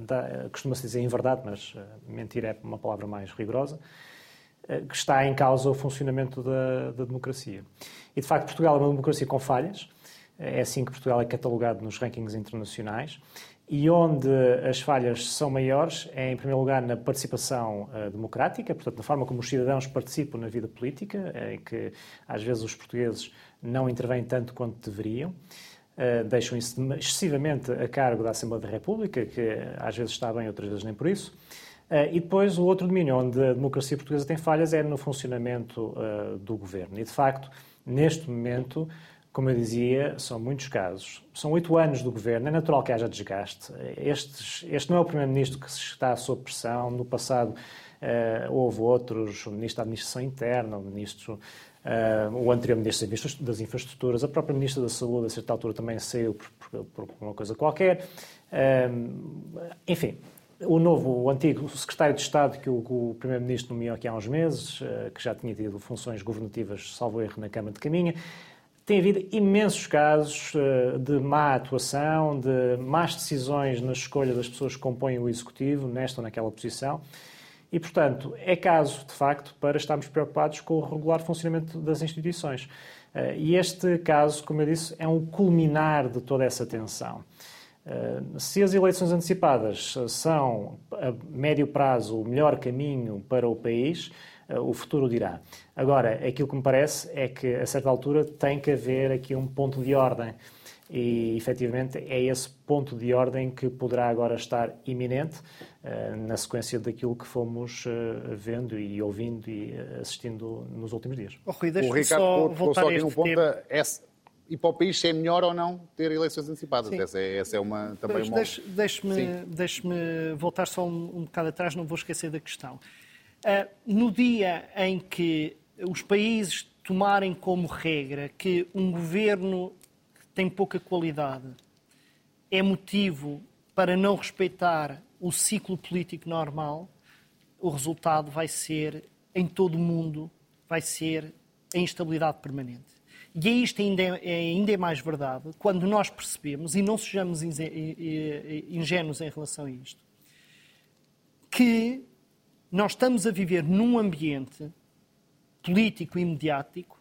Speaker 3: costuma-se dizer em verdade, mas uh, mentira é uma palavra mais rigorosa, uh, que está em causa o funcionamento da, da democracia. E de facto, Portugal é uma democracia com falhas. É assim que Portugal é catalogado nos rankings internacionais. E onde as falhas são maiores é, em primeiro lugar, na participação uh, democrática, portanto, na forma como os cidadãos participam na vida política, em que às vezes os portugueses não intervêm tanto quanto deveriam. Uh, deixam isso excessivamente a cargo da Assembleia da República, que às vezes está bem, outras vezes nem por isso. Uh, e depois o outro domínio onde a democracia portuguesa tem falhas é no funcionamento do governo. E, de facto, neste momento, como eu dizia, são muitos casos. São oito anos do governo, é natural que haja desgaste. Este não é o primeiro-ministro que está sob pressão. No passado uh, houve outros, o ministro da Administração Interna, o ministro, uh, o anterior ministro das Infraestruturas, a própria ministra da Saúde, a certa altura também saiu por, por, por uma coisa qualquer. Uh, enfim, o novo, o antigo secretário de Estado que o, o primeiro-ministro nomeou aqui há uns meses, que já tinha tido funções governativas, salvo erro, na Câmara de Caminha, tem havido imensos casos eh, de má atuação, de más decisões na escolha das pessoas que compõem o Executivo, nesta ou naquela posição. E, portanto, é caso, de facto, para estarmos preocupados com o regular funcionamento das instituições. Eh, e este caso, como eu disse, é um culminar de toda essa tensão. Eh, se as eleições antecipadas são, a médio prazo, o melhor caminho para o país, o futuro dirá. Agora, aquilo que me parece é que, a certa altura, tem que haver aqui um ponto de ordem. E, efetivamente, é esse ponto de ordem que poderá agora estar iminente uh, na sequência daquilo que fomos uh, vendo e ouvindo e assistindo nos últimos dias.
Speaker 1: Oh, Rui, o Ricardo só voltar só aqui um ponto. É, e para o país se é melhor ou não ter eleições antecipadas. Essa é, essa é, uma, também uma...
Speaker 2: Deixe-me deixe voltar só um, um bocado atrás, não vou esquecer da questão. Uh, no dia em que os países tomarem como regra que um governo que tem pouca qualidade é motivo para não respeitar o ciclo político normal, o resultado vai ser, em todo o mundo, vai ser a instabilidade permanente. E é isto ainda é, ainda é mais verdade quando nós percebemos, e não sejamos ingênuos em relação a isto, que nós estamos a viver num ambiente político e mediático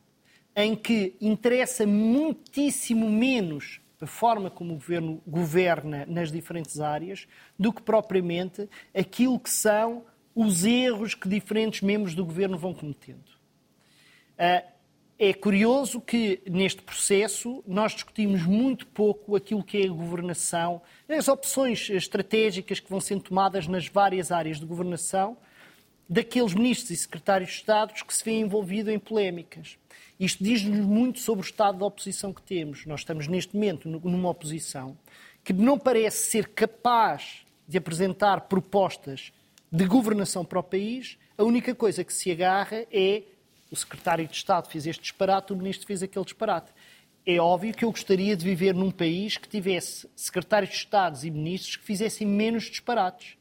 Speaker 2: em que interessa muitíssimo menos a forma como o governo governa nas diferentes áreas do que propriamente aquilo que são os erros que diferentes membros do governo vão cometendo. Ah, é curioso que neste processo nós discutimos muito pouco aquilo que é a governação, as opções estratégicas que vão sendo tomadas nas várias áreas de governação daqueles ministros e secretários de Estado que se vêem envolvidos em polémicas. Isto diz-nos muito sobre o estado da oposição que temos. Nós estamos neste momento numa oposição que não parece ser capaz de apresentar propostas de governação para o país. A única coisa que se agarra é o secretário de Estado fez este disparate, o ministro fez aquele disparate. É óbvio que eu gostaria de viver num país que tivesse secretários de Estado e ministros que fizessem menos disparates.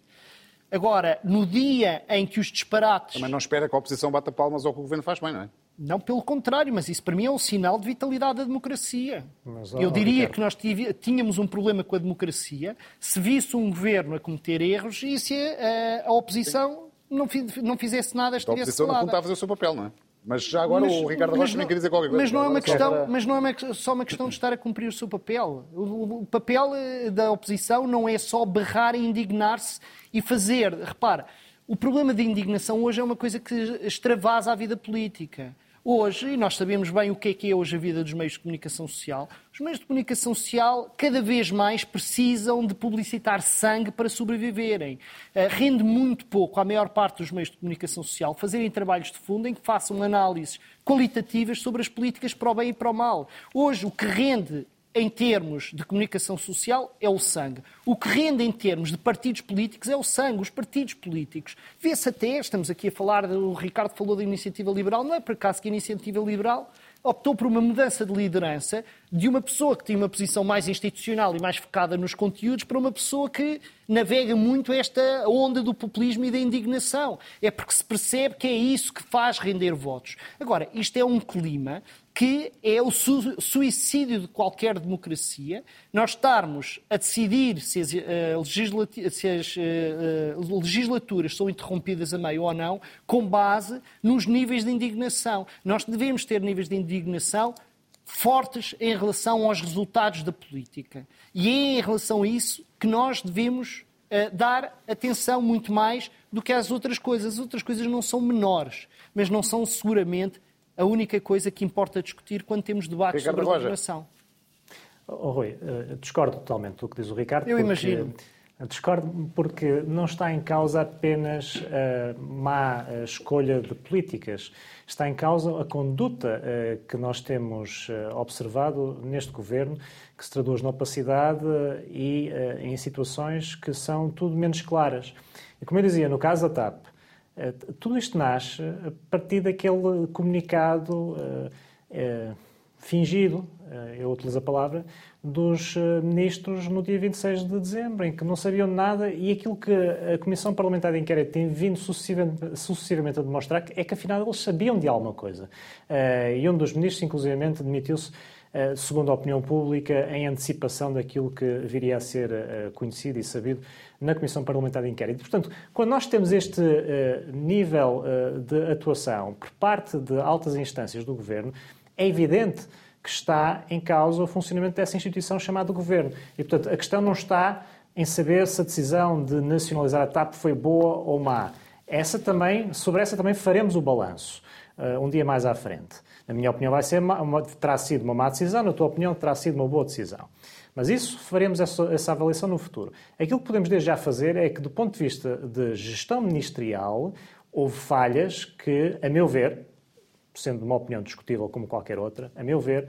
Speaker 2: Agora, no dia em que os disparates.
Speaker 1: Também não espera que a oposição bata palmas ao que o governo faz bem, não é?
Speaker 2: Não, pelo contrário, mas isso para mim é um sinal de vitalidade da democracia. Mas, Eu diria que nós tínhamos um problema com a democracia se visse um governo a cometer erros e se a, a oposição não, não fizesse nada, estivesse
Speaker 1: A oposição não está a fazer o seu papel, não é? Mas já agora mas, o Ricardo Rocha nem quer dizer qualquer coisa.
Speaker 2: Mas não é, uma questão, mas não é só uma questão de estar a cumprir o seu papel. O, o papel eh, da oposição não é só berrar e indignar-se e fazer. Repara, O problema de indignação hoje é uma coisa que extravasa a vida política. Hoje, e nós sabemos bem o que é que é hoje a vida dos meios de comunicação social, os meios de comunicação social cada vez mais precisam de publicitar sangue para sobreviverem. Uh, rende muito pouco à maior parte dos meios de comunicação social fazerem trabalhos de fundo em que façam análises qualitativas sobre as políticas para o bem e para o mal. Hoje, o que rende em termos de comunicação social é o sangue. O que rende em termos de partidos políticos é o sangue, os partidos políticos. Vê-se até, estamos aqui a falar, o Ricardo falou da iniciativa liberal, não é por acaso que a iniciativa liberal optou por uma mudança de liderança de uma pessoa que tinha uma posição mais institucional e mais focada nos conteúdos para uma pessoa que navega muito esta onda do populismo e da indignação. É porque se percebe que é isso que faz render votos. Agora, isto é um clima que é o suicídio de qualquer democracia, nós estarmos a decidir se as, uh, se as uh, legislaturas são interrompidas a meio ou não, com base nos níveis de indignação. Nós devemos ter níveis de indignação fortes em relação aos resultados da política. E é em relação a isso que nós devemos uh, dar atenção muito mais do que às outras coisas. As outras coisas não são menores, mas não são seguramente a única coisa que importa discutir quando temos debates Ricardo sobre a governação.
Speaker 3: Oh, Rui, uh, discordo totalmente do que diz o Ricardo.
Speaker 2: Eu imagino.
Speaker 3: Discordo porque não está em causa apenas a má escolha de políticas, está em causa a conduta eh, que nós temos eh, observado neste governo, que se traduz na opacidade e em situações que são tudo menos claras. E como eu dizia, no caso da TAP, eh, tudo isto nasce a partir daquele comunicado fingido, uh, eu utilizo a palavra, dos ministros no dia 26 de dezembro, em que não sabiam nada e aquilo que a Comissão Parlamentar de Inquérito tem vindo sucessivamente, sucessivamente a demonstrar é que afinal eles sabiam de alguma coisa. e um dos ministros, inclusivamente, demitiu-se segundo a opinião pública, em antecipação daquilo que viria a ser conhecido e sabido na Comissão Parlamentar de Inquérito. Portanto, quando nós temos este nível de atuação por parte de altas instâncias do Governo, é evidente que está em causa o funcionamento dessa instituição chamada Governo. E, portanto, a questão não está em saber se a decisão de nacionalizar a TAP foi boa ou má. Essa também, sobre essa também faremos o balanço uh, um dia mais à frente. Na minha opinião, vai ser uma, terá sido uma má decisão, na tua opinião, terá sido uma boa decisão. Mas isso faremos essa, essa, avaliação no futuro. Aquilo que podemos desde já fazer é que, do ponto de vista de gestão ministerial, houve falhas que, a meu ver, sendo uma opinião discutível como qualquer outra, a meu ver,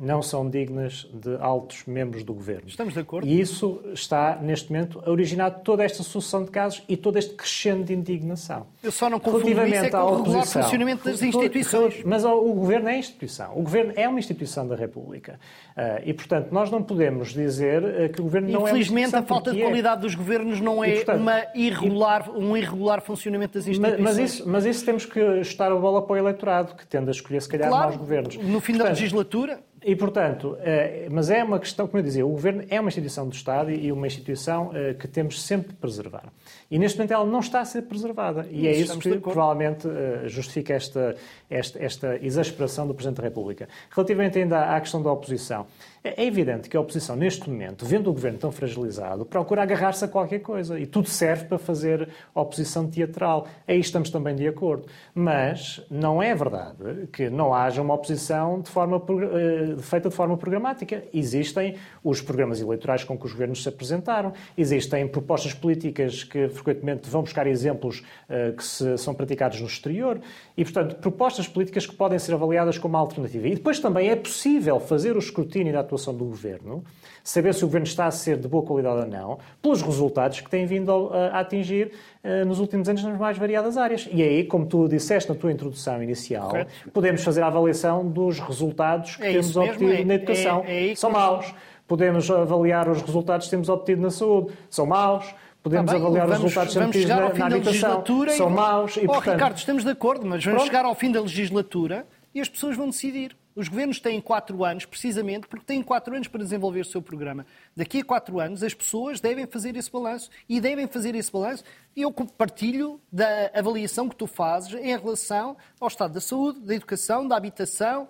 Speaker 3: não são dignas de altos membros do governo.
Speaker 2: Estamos de acordo.
Speaker 3: E isso está, neste momento, a originar toda esta sucessão de casos e todo este crescendo de indignação.
Speaker 2: Eu só não confundo isso é com o regular funcionamento das instituições.
Speaker 3: Mas o governo é instituição. O governo é uma instituição da República. Uh, e, portanto, nós não podemos dizer uh, que o governo não é
Speaker 2: Infelizmente, a falta de é. qualidade dos governos não é e, portanto, uma irregular, um irregular funcionamento das instituições.
Speaker 3: Mas, mas, isso, mas isso temos que ajustar a bola para o eleitorado, que tende a escolher, se calhar, claro, maus governos.
Speaker 2: No fim portanto, da legislatura
Speaker 3: e, portanto, eh, mas é uma questão, como eu dizia, o Governo é uma instituição do Estado e uma instituição eh, que temos sempre de preservar. E, neste momento, ela não está a ser preservada. E é isso que provavelmente eh, justifica esta, esta, esta exasperação do Presidente da República. Relativamente ainda à questão da oposição, é evidente que a oposição, neste momento, vendo o governo tão fragilizado, procura agarrar-se a qualquer coisa e tudo serve para fazer oposição teatral. Aí estamos também de acordo. Mas não é verdade que não haja uma oposição de forma, eh, feita de forma programática. Existem os programas eleitorais com que os governos se apresentaram, existem propostas políticas que frequentemente vão buscar exemplos uh, que se, são praticados no exterior e, portanto, propostas políticas que podem ser avaliadas como alternativa. E depois também é possível fazer o escrutínio da atuação do governo, saber se o governo está a ser de boa qualidade ou não, pelos resultados que tem vindo a, atingir uh, nos últimos anos nas mais variadas áreas. E aí, como tu disseste na tua introdução inicial, Correto. podemos fazer a avaliação dos resultados que é temos obtido é, na educação. É, é São maus. Podemos avaliar os resultados que temos obtido na saúde. São maus. Podemos tá bem, avaliar vamos, os resultados vamos chegar na, ao fim na. Da São maus.
Speaker 2: E, oh, portanto... Ricardo, estamos de acordo, mas vamos Pronto. chegar ao fim da legislatura e as pessoas vão decidir. Os governos têm quatro anos, precisamente porque têm quatro anos para desenvolver o seu programa. Daqui a quatro anos, as pessoas devem fazer esse balanço. E devem fazer esse balanço. E eu partilho da avaliação que tu fazes em relação ao estado da saúde, da educação, da habitação.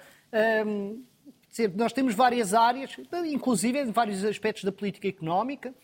Speaker 2: Hum, nós temos várias áreas, inclusive em vários aspectos da política económica.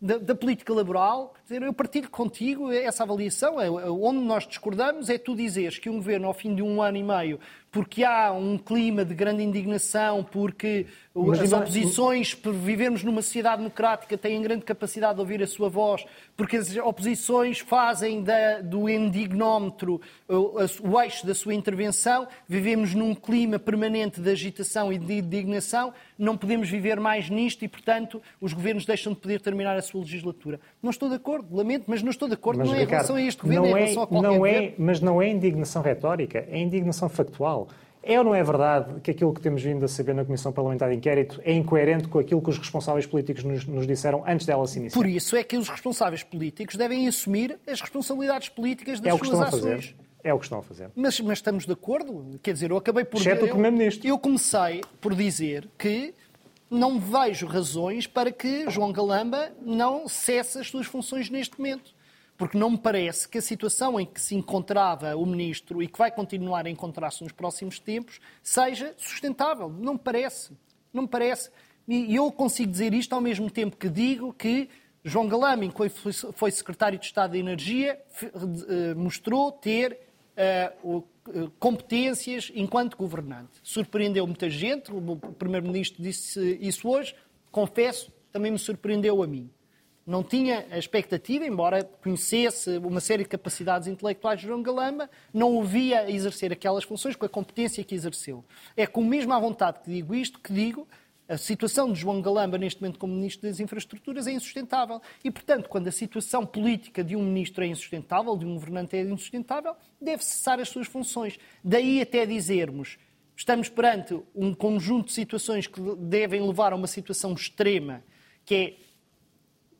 Speaker 2: Da, da, política laboral. Dizer, eu partilho contigo essa avaliação. É, é, onde nós discordamos é tu dizeres que um governo, ao fim de um ano e meio, porque há um clima de grande indignação, porque mas, as oposições, por vivermos numa sociedade democrática, têm grande capacidade de ouvir a sua voz, porque as oposições fazem da, do indignómetro o, eixo da sua intervenção, vivemos num clima permanente de agitação e de indignação, não podemos viver mais nisto e, portanto, os governos deixam de poder terminar a sua legislatura. Não estou de acordo, lamento, mas não estou de acordo, mas, não é Ricardo, em relação a este governo, é em relação a qualquer
Speaker 3: não
Speaker 2: é, governo.
Speaker 3: Mas não é indignação retórica, é indignação factual. É ou não é verdade que aquilo que temos vindo a saber na Comissão Parlamentar de Inquérito é incoerente com aquilo que os responsáveis políticos nos, nos, disseram antes dela se iniciar?
Speaker 2: Por isso é que os responsáveis políticos devem assumir as responsabilidades políticas das
Speaker 3: é suas
Speaker 2: ações.
Speaker 3: Fazer. É o que estão a fazer.
Speaker 2: Mas, mas estamos de acordo? Quer dizer, eu acabei por...
Speaker 3: Exceto o Primeiro-Ministro.
Speaker 2: Eu comecei por dizer que não vejo razões para que João Galamba não cesse as suas funções neste momento. Porque não me parece que a situação em que se encontrava o ministro e que vai continuar a encontrar-se nos próximos tempos seja sustentável. Não me parece. Não me parece. E eu consigo dizer isto ao mesmo tempo que digo que João Galamba, enquanto foi secretário de Estado da Energia, eh, mostrou ter uh, competências enquanto governante. Surpreendeu muita gente, o Primeiro-Ministro disse isso hoje, confesso, também me surpreendeu a mim. Não tinha a expectativa, embora conhecesse uma série de capacidades intelectuais de João Galamba, não o via exercer aquelas funções com a competência que exerceu. É com mesmo à vontade que digo isto, que digo a situação de João Galamba, neste momento, como Ministro das Infraestruturas, é insustentável. E, portanto, quando a situação política de um Ministro é insustentável, de um governante é insustentável, deve cessar as suas funções. Daí até dizermos estamos perante um conjunto de situações que devem levar a uma situação extrema, que é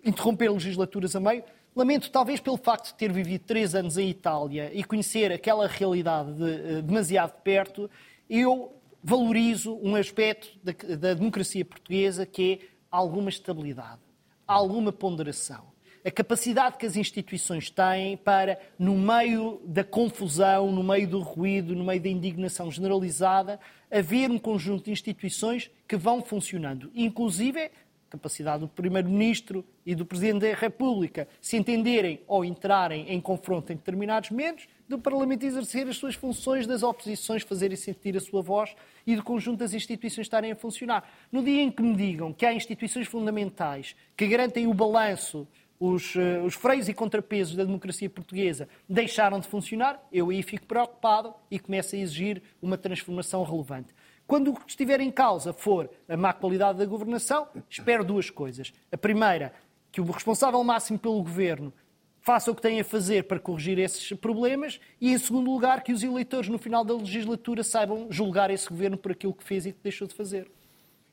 Speaker 2: interromper legislaturas a meio. Lamento, talvez pelo facto de ter vivido três anos em Itália e conhecer aquela realidade de, eh, demasiado perto, eu valorizo um aspecto da, da democracia portuguesa que é alguma estabilidade, alguma ponderação. A capacidade que as instituições têm para, no meio da confusão, no meio do ruído, no meio da indignação generalizada, haver um conjunto de instituições que vão funcionando. Inclusive, capacidade do Primeiro-Ministro e do Presidente da República se entenderem ou entrarem em confronto em determinados momentos, do Parlamento exercer as suas funções, das oposições fazerem sentir a sua voz e do conjunto das instituições estarem a funcionar. No dia em que me digam que há instituições fundamentais que garantem o balanço, os, uh, os freios e contrapesos da democracia portuguesa deixaram de funcionar, eu aí fico preocupado e começo a exigir uma transformação relevante. Quando o que estiver em causa for a má qualidade da governação, espero duas coisas. A primeira, que o responsável máximo pelo governo faça o que tem a fazer para corrigir esses problemas e, em segundo lugar, que os eleitores, no final da legislatura, saibam julgar esse governo por aquilo que fez e que deixou de fazer.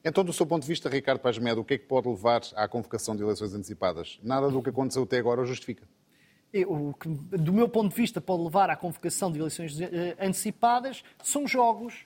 Speaker 1: Então, do seu ponto de vista, Ricardo Paz Medo, o que é que pode levar à convocação de eleições antecipadas? Nada do que aconteceu até agora o justifica.
Speaker 2: O que, do meu ponto de vista, pode levar à convocação de eleições eh, antecipadas são jogos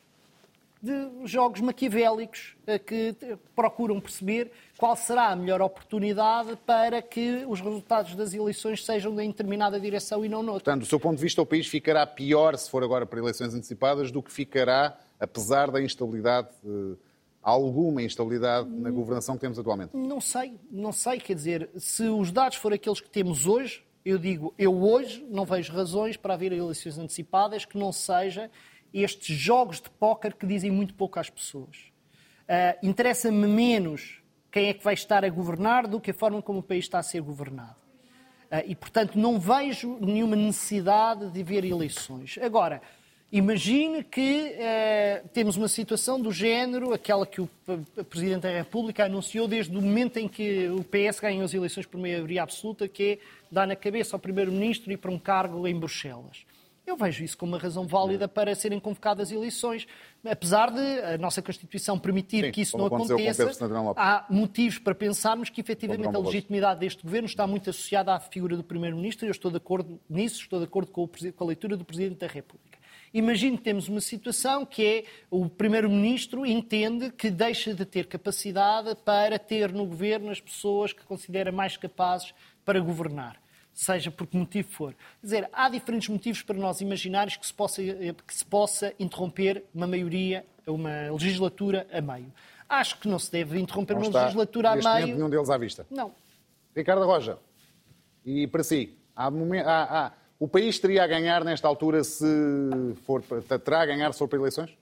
Speaker 2: de jogos maquiavélicos eh, que procuram perceber qual será a melhor oportunidade para que os resultados das eleições sejam em determinada direção e não noutra.
Speaker 1: Portanto, do seu ponto de vista, o país ficará pior se for agora para eleições antecipadas do que ficará, apesar da instabilidade, eh, alguma instabilidade na governação que temos atualmente?
Speaker 2: Não sei, não sei. Quer dizer, se os dados forem aqueles que temos hoje, eu digo, eu hoje não vejo razões para haver eleições antecipadas que não seja estes jogos de póquer que dizem muito pouco às pessoas. Uh, Interessa-me menos quem é que vai estar a governar do que a forma como o país está a ser governado. Uh, e, portanto, não vejo nenhuma necessidade de haver eleições. Agora, imagine que uh, temos uma situação do género, aquela que o Presidente da República anunciou desde o momento em que o PS ganhou as eleições por maioria absoluta, que é dar na cabeça ao Primeiro-Ministro e para um cargo em Bruxelas. Eu vejo isso como uma razão válida para serem convocadas eleições. Apesar de a nossa Constituição permitir Sim, que isso não aconteça, há motivos para pensarmos que efetivamente a legitimidade deste governo está muito associada à figura do Primeiro-Ministro. E eu estou de acordo nisso, estou de acordo com, a leitura do Presidente da República. Imagino que temos uma situação que é o Primeiro-Ministro entende que deixa de ter capacidade para ter no governo as pessoas que considera mais capazes para governar seja por que motivo for. Quer dizer, há diferentes motivos para nós imaginarmos que se possa, que se possa interromper uma maioria, uma legislatura a meio. Acho que não se deve interromper
Speaker 1: não
Speaker 2: uma legislatura a meio.
Speaker 1: nenhum deles à vista.
Speaker 2: Não.
Speaker 1: Ricardo Roja, e para si, há, há, há, o país teria a ganhar nesta altura se for, terá a ganhar se for para eleições?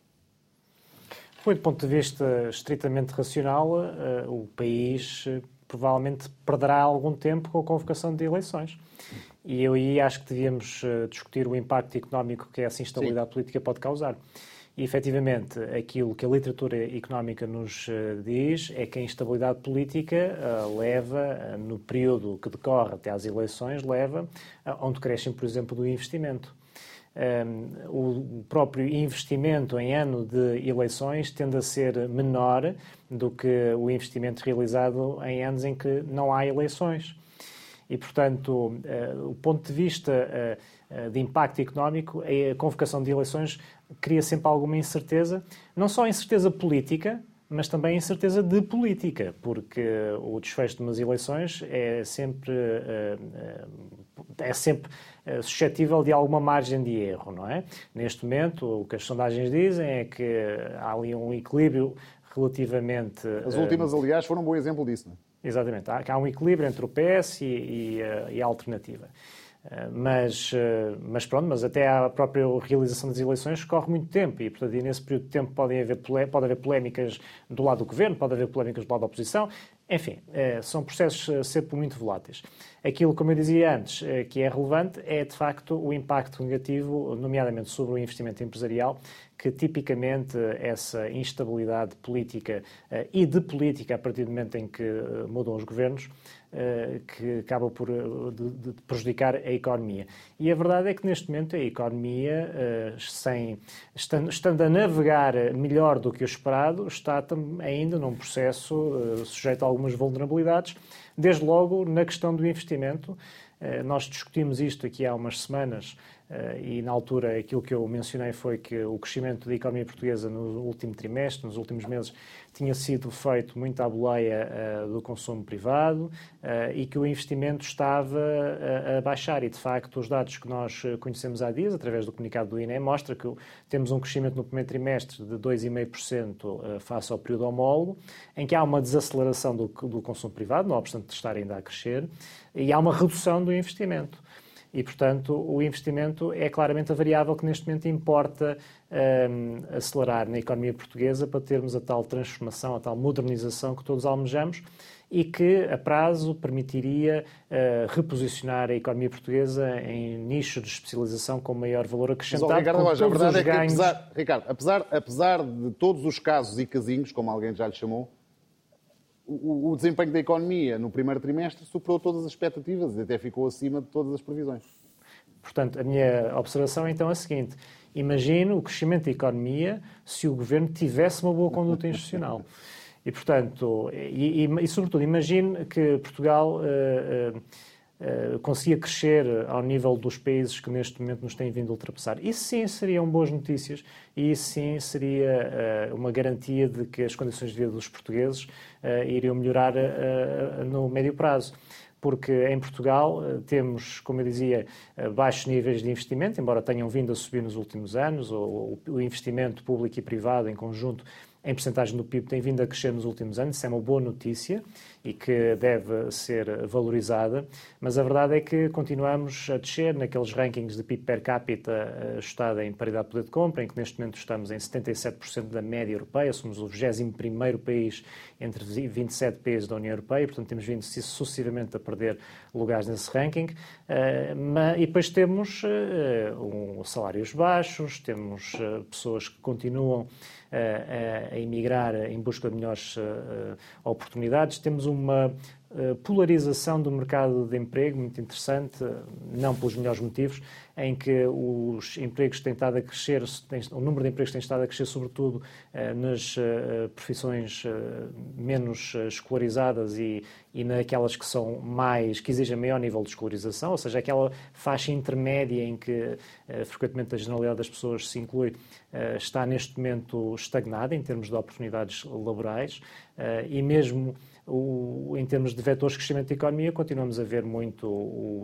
Speaker 3: Do ponto de vista estritamente racional, eh, o país eh, provavelmente perderá algum tempo com a convocação de eleições. E eu aí acho que devíamos eh, discutir o impacto económico que essa instabilidade Sim. política pode causar. E, efetivamente, aquilo que a literatura económica nos diz é que a instabilidade política leva, no período que decorre até às eleições, leva a um decréscimo, por exemplo, do investimento o próprio investimento em ano de eleições tende a ser menor do que o investimento realizado em anos em que não há eleições. E, portanto, eh, o ponto de vista eh, eh, de impacto económico, a convocação de eleições cria sempre alguma incerteza, não só incerteza política, mas também incerteza de política, porque o desfecho de umas eleições é sempre, é sempre suscetível de alguma margem de erro, não é? Neste momento, o que as sondagens dizem é que há ali um equilíbrio relativamente...
Speaker 1: As últimas, aliás, foram um bom exemplo disso, não
Speaker 3: é? Exatamente. Há, há um equilíbrio entre o PS e, e, e a alternativa. Eh, mas, eh, mas pronto, mas até a própria realização das eleições corre muito tempo e, portanto, nesse período de tempo podem haver, pode haver polémicas do lado do governo, pode haver polémicas do lado da oposição, enfim, eh, são processos sempre muito voláteis. Aquilo, como eu dizia antes, que é relevante é, de facto, o impacto negativo, nomeadamente sobre o investimento empresarial, que tipicamente essa instabilidade política e de política, a partir do momento em que mudam os governos, eh, que acaba por eh, de, de prejudicar a economia. E a verdade é que neste momento a economia, eh, sem, estando, estando a navegar melhor do que o esperado, está ainda num processo sujeito a algumas vulnerabilidades, desde logo na questão do investimento. Nós discutimos isto aqui há umas semanas e, na altura, aquilo que eu mencionei foi que o crescimento da economia portuguesa no último trimestre, nos últimos meses, tinha sido feito muito à boleia uh, do consumo privado uh, e que o investimento estava a, baixar. E, de facto, os dados que nós conhecemos há dias, através do comunicado do INE, mostra que temos um crescimento no primeiro trimestre de 2,5% uh, face ao período homólogo, em que há uma desaceleração do, do consumo privado, não obstante estar ainda a crescer, e há uma redução do investimento. E, portanto, o investimento é claramente a variável que neste momento importa um, acelerar na economia portuguesa para termos a tal transformação, a tal modernização que todos almejamos e que, a prazo, permitiria uh, reposicionar a economia portuguesa em nichos de especialização com maior valor acrescentado. Mas,
Speaker 1: Ricardo, a verdade é que, apesar, Ricardo, apesar, apesar de todos os casos e casinhos, como alguém já lhe chamou, o, o, desempenho da economia no primeiro trimestre superou todas as expectativas e até ficou acima de todas as previsões.
Speaker 3: Portanto, a minha observação então é a seguinte: imagino o crescimento da economia se o governo tivesse uma boa conduta institucional. E, portanto, e, e, e sobretudo, imagine que Portugal uh, uh, uh, conseguia crescer ao nível dos países que neste momento nos têm vindo a ultrapassar. Isso sim seriam boas notícias e isso sim seria uma garantia de que as condições de vida dos portugueses iriam melhorar no médio prazo porque em Portugal eh, temos, como eu dizia, eh, baixos níveis de investimento, embora tenham vindo a subir nos últimos anos, o investimento público e privado em conjunto em percentagem do PIB tem vindo a crescer nos últimos anos, isso é uma boa notícia e que deve ser valorizada, mas a verdade é que continuamos a descer naqueles rankings de PIB per capita eh, ajustada em paridade de poder de compra, em que neste momento estamos em 77% da média europeia, somos o 21º país entre 27 países da União Europeia, portanto temos vindo sucessivamente a perder lugares nesse ranking, eh, e depois temos eh, salários baixos, temos pessoas que continuam a, emigrar em busca de melhores oportunidades. Temos uma uh, polarização do mercado de emprego muito interessante, não pelos melhores motivos, em que os empregos têm estado a crescer, o número de empregos tem estado a crescer, sobretudo uh, nas profissões menos escolarizadas e, e naquelas que são mais, que exigem maior nível de escolarização, ou seja, aquela faixa intermédia em que frequentemente a generalidade das pessoas se inclui eh, está neste momento estagnada em termos de oportunidades laborais eh, e mesmo o, em termos de vetores de crescimento da economia, continuamos a ver muito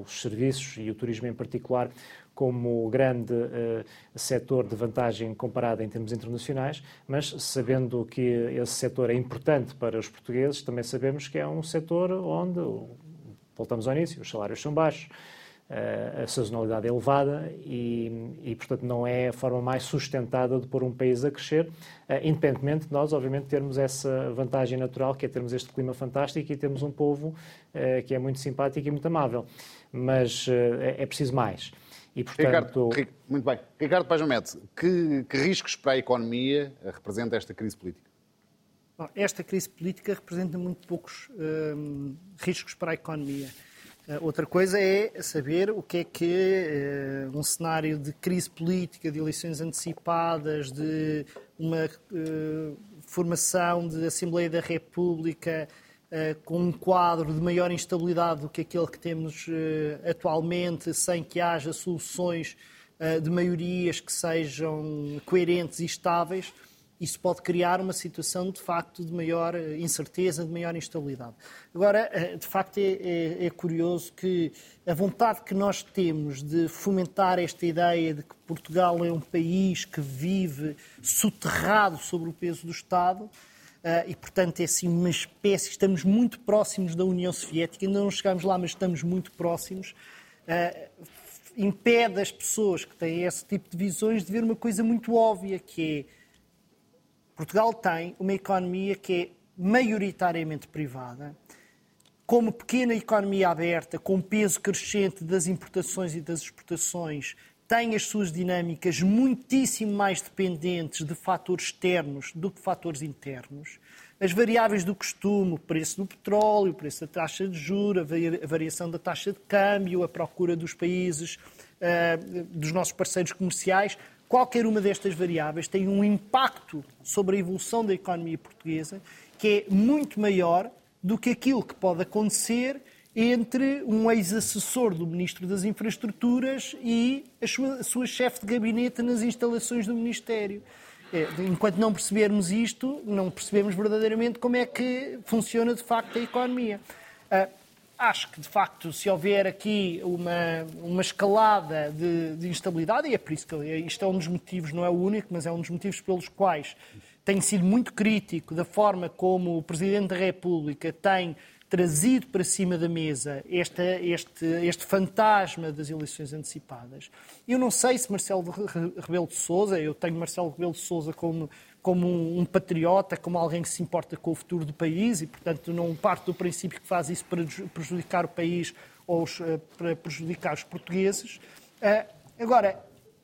Speaker 3: os serviços e o turismo em particular como grande uh, setor de vantagem comparado em termos internacionais, mas sabendo que esse setor é importante para os portugueses, também sabemos que é um setor onde voltamos ao início, os salários são baixos, a sazonalidade é elevada e, e, portanto, não é a forma mais sustentada de pôr um país a crescer, independentemente de nós, obviamente, termos essa vantagem natural, que é termos este clima fantástico e termos um povo que é muito simpático e muito amável. Mas é preciso mais.
Speaker 1: E, portanto... Ricardo, muito bem. Ricardo Pajamete, que, que riscos para a economia representa esta crise política?
Speaker 2: Bom, esta crise política representa muito poucos hum, riscos para a economia. Uh, outra coisa é saber o que é que uh, um cenário de crise política, de eleições antecipadas, de uma uh, formação de Assembleia da República eh, com um quadro de maior instabilidade do que aquele que temos eh, atualmente, sem que haja soluções eh, de maiorias que sejam coerentes e estáveis, isso pode criar uma situação de facto de maior incerteza, de maior instabilidade. Agora, de facto, é, é, é, curioso que a vontade que nós temos de fomentar esta ideia de que Portugal é um país que vive soterrado sobre o peso do Estado Uh, e, portanto, é assim uma espécie. Estamos muito próximos da União Soviética, ainda não chegámos lá, mas estamos muito próximos. Impede as pessoas que têm esse tipo de visões de ver uma coisa muito óbvia, que é Portugal tem uma economia que é maioritariamente privada, como pequena economia aberta, com peso crescente das importações e das exportações, tem as suas dinâmicas muitíssimo mais dependentes de fatores externos do que fatores internos. As variáveis do costume, o preço do petróleo, o preço da taxa de juros, a variação da taxa de câmbio, a procura dos países, uh, dos nossos parceiros comerciais, qualquer uma destas variáveis tem um impacto sobre a evolução da economia portuguesa que é muito maior do que aquilo que pode acontecer entre um ex-assessor do Ministro das Infraestruturas e a sua, sua chefe de gabinete nas instalações do Ministério. É, enquanto não percebermos isto, não percebemos verdadeiramente como é que funciona de facto a economia. Acho que, de facto, se houver aqui uma, uma escalada de, de, instabilidade, e é por isso que isto é um dos motivos, não é o único, mas é um dos motivos pelos quais tenho sido muito crítico da forma como o Presidente da República tem trazido para cima da mesa este, este, este fantasma das eleições antecipadas. Eu não sei se Marcelo Rebelo de Sousa, eu tenho Marcelo Rebelo de Sousa como, como um, um, patriota, como alguém que se importa com o futuro do país e, portanto, não parte do princípio que faz isso para prejudicar o país ou os, eh, para prejudicar os portugueses. Uh, agora,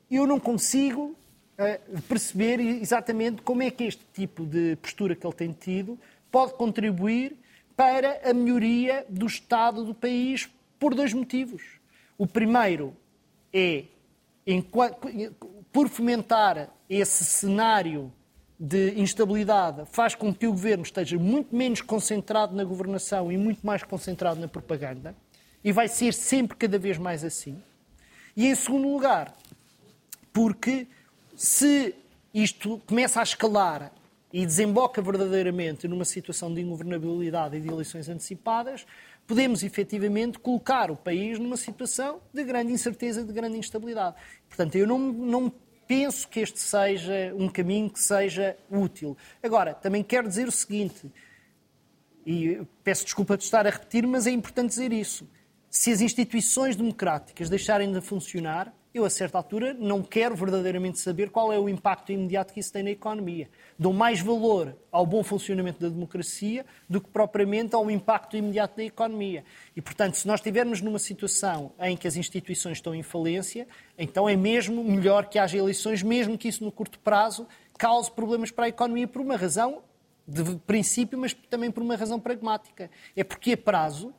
Speaker 2: eu não consigo uh, perceber exatamente como é que este tipo de postura que ele tem tido pode contribuir para a melhoria do estado do país por dois motivos. O primeiro é, por fomentar esse cenário de instabilidade, faz com que o governo esteja muito menos concentrado na governação e muito mais concentrado na propaganda, e vai ser sempre cada vez mais assim. E em segundo lugar, porque se isto começa a escalar e desemboca verdadeiramente numa situação de ingovernabilidade e de eleições antecipadas, podemos efetivamente colocar o país numa situação de grande incerteza, de grande instabilidade. Portanto, eu não, não penso que este seja um caminho que seja útil. Agora, também quero dizer o seguinte, e peço desculpa de estar a repetir, mas é importante dizer isso. Se as instituições democráticas deixarem de funcionar, eu, a certa altura, não quero verdadeiramente saber qual é o impacto imediato que isso tem na economia. Dou mais valor ao bom funcionamento da democracia do que propriamente ao impacto imediato da economia. E, portanto, se nós estivermos numa situação em que as instituições estão em falência, então é mesmo melhor que haja eleições, mesmo que isso no curto prazo cause problemas para a economia por uma razão de princípio, mas também por uma razão pragmática. É porque a prazo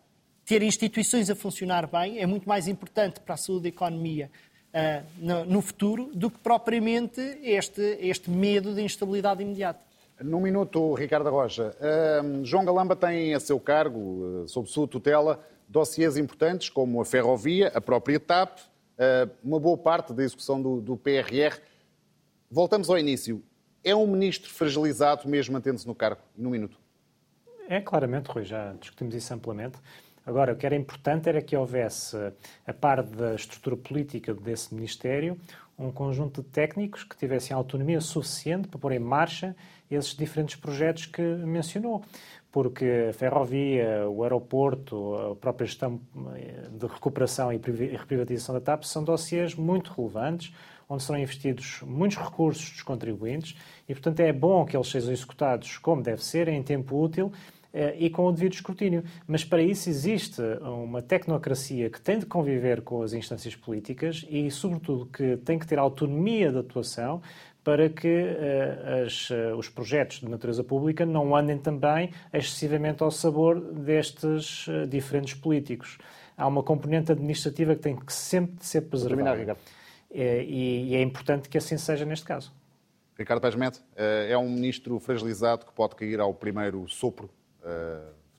Speaker 2: ter instituições a funcionar bem é muito mais importante para a saúde da economia no, no, futuro do que propriamente este, este medo de instabilidade imediata.
Speaker 1: Num minuto, Ricardo Rocha. Uh, João Galamba tem a seu cargo, uh, sob sua tutela, dossiês importantes como a ferrovia, a própria TAP, uma boa parte da execução do, do PRR. Voltamos ao início. É um ministro fragilizado mesmo mantendo-se no cargo? Num minuto.
Speaker 3: É, claramente, Rui, já discutimos isso amplamente. Agora, o que era importante era que houvesse, a par da estrutura política desse Ministério, um conjunto de técnicos que tivessem autonomia suficiente para pôr em marcha esses diferentes projetos que mencionou. porque a ferrovia, o aeroporto, a própria gestão eh, de recuperação e reprivatização da TAP são dossiês muito relevantes, onde serão investidos muitos recursos dos contribuintes e, portanto, é bom que eles sejam executados como deve ser, em tempo útil e com o devido escrutínio. Mas para isso existe uma tecnocracia que tem de conviver com as instâncias políticas e, sobretudo, que tem que ter autonomia de atuação para que uh, as, uh, os projetos de natureza pública não andem também excessivamente ao sabor destes uh, diferentes políticos. Há uma componente administrativa que tem que sempre ser preservada. Terminar, e, e, é importante que assim seja neste caso.
Speaker 1: Ricardo Mete, é um ministro fragilizado que pode cair ao primeiro sopro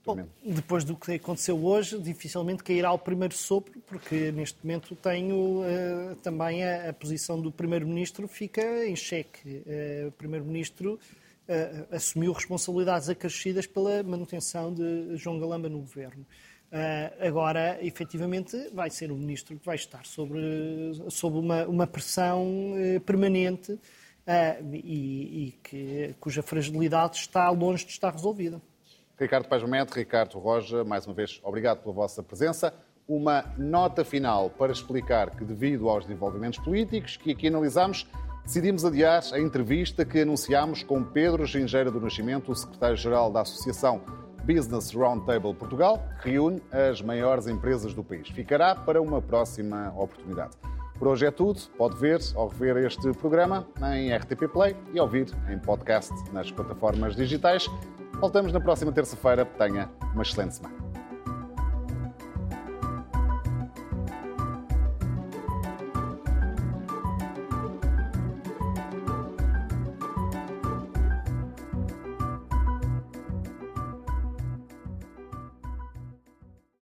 Speaker 2: Bom, depois do que aconteceu hoje, dificilmente cairá o primeiro sopro, porque neste momento tenho uh, também a, a, posição do Primeiro-Ministro fica em xeque. Uh, o Primeiro-Ministro uh, assumiu responsabilidades acrescidas pela manutenção de João Galamba no governo. agora, efetivamente, vai ser o Ministro que vai estar sobre, sobre uma, uma pressão permanente e, e que, cuja fragilidade está longe de estar resolvida.
Speaker 1: Ricardo Paz Ricardo Roja, mais uma vez, obrigado pela vossa presença. Uma nota final para explicar que, devido aos desenvolvimentos políticos que aqui analisamos, decidimos adiar a entrevista que anunciámos com Pedro Gingeira do Nascimento, o secretário-geral da Associação Business Roundtable Portugal, que reúne as maiores empresas do país. Ficará para uma próxima oportunidade. Por hoje é tudo. Pode ver ou rever este programa em RTP Play e ouvir em podcast nas plataformas digitais. Voltamos na próxima terça-feira. Tenha uma excelente semana.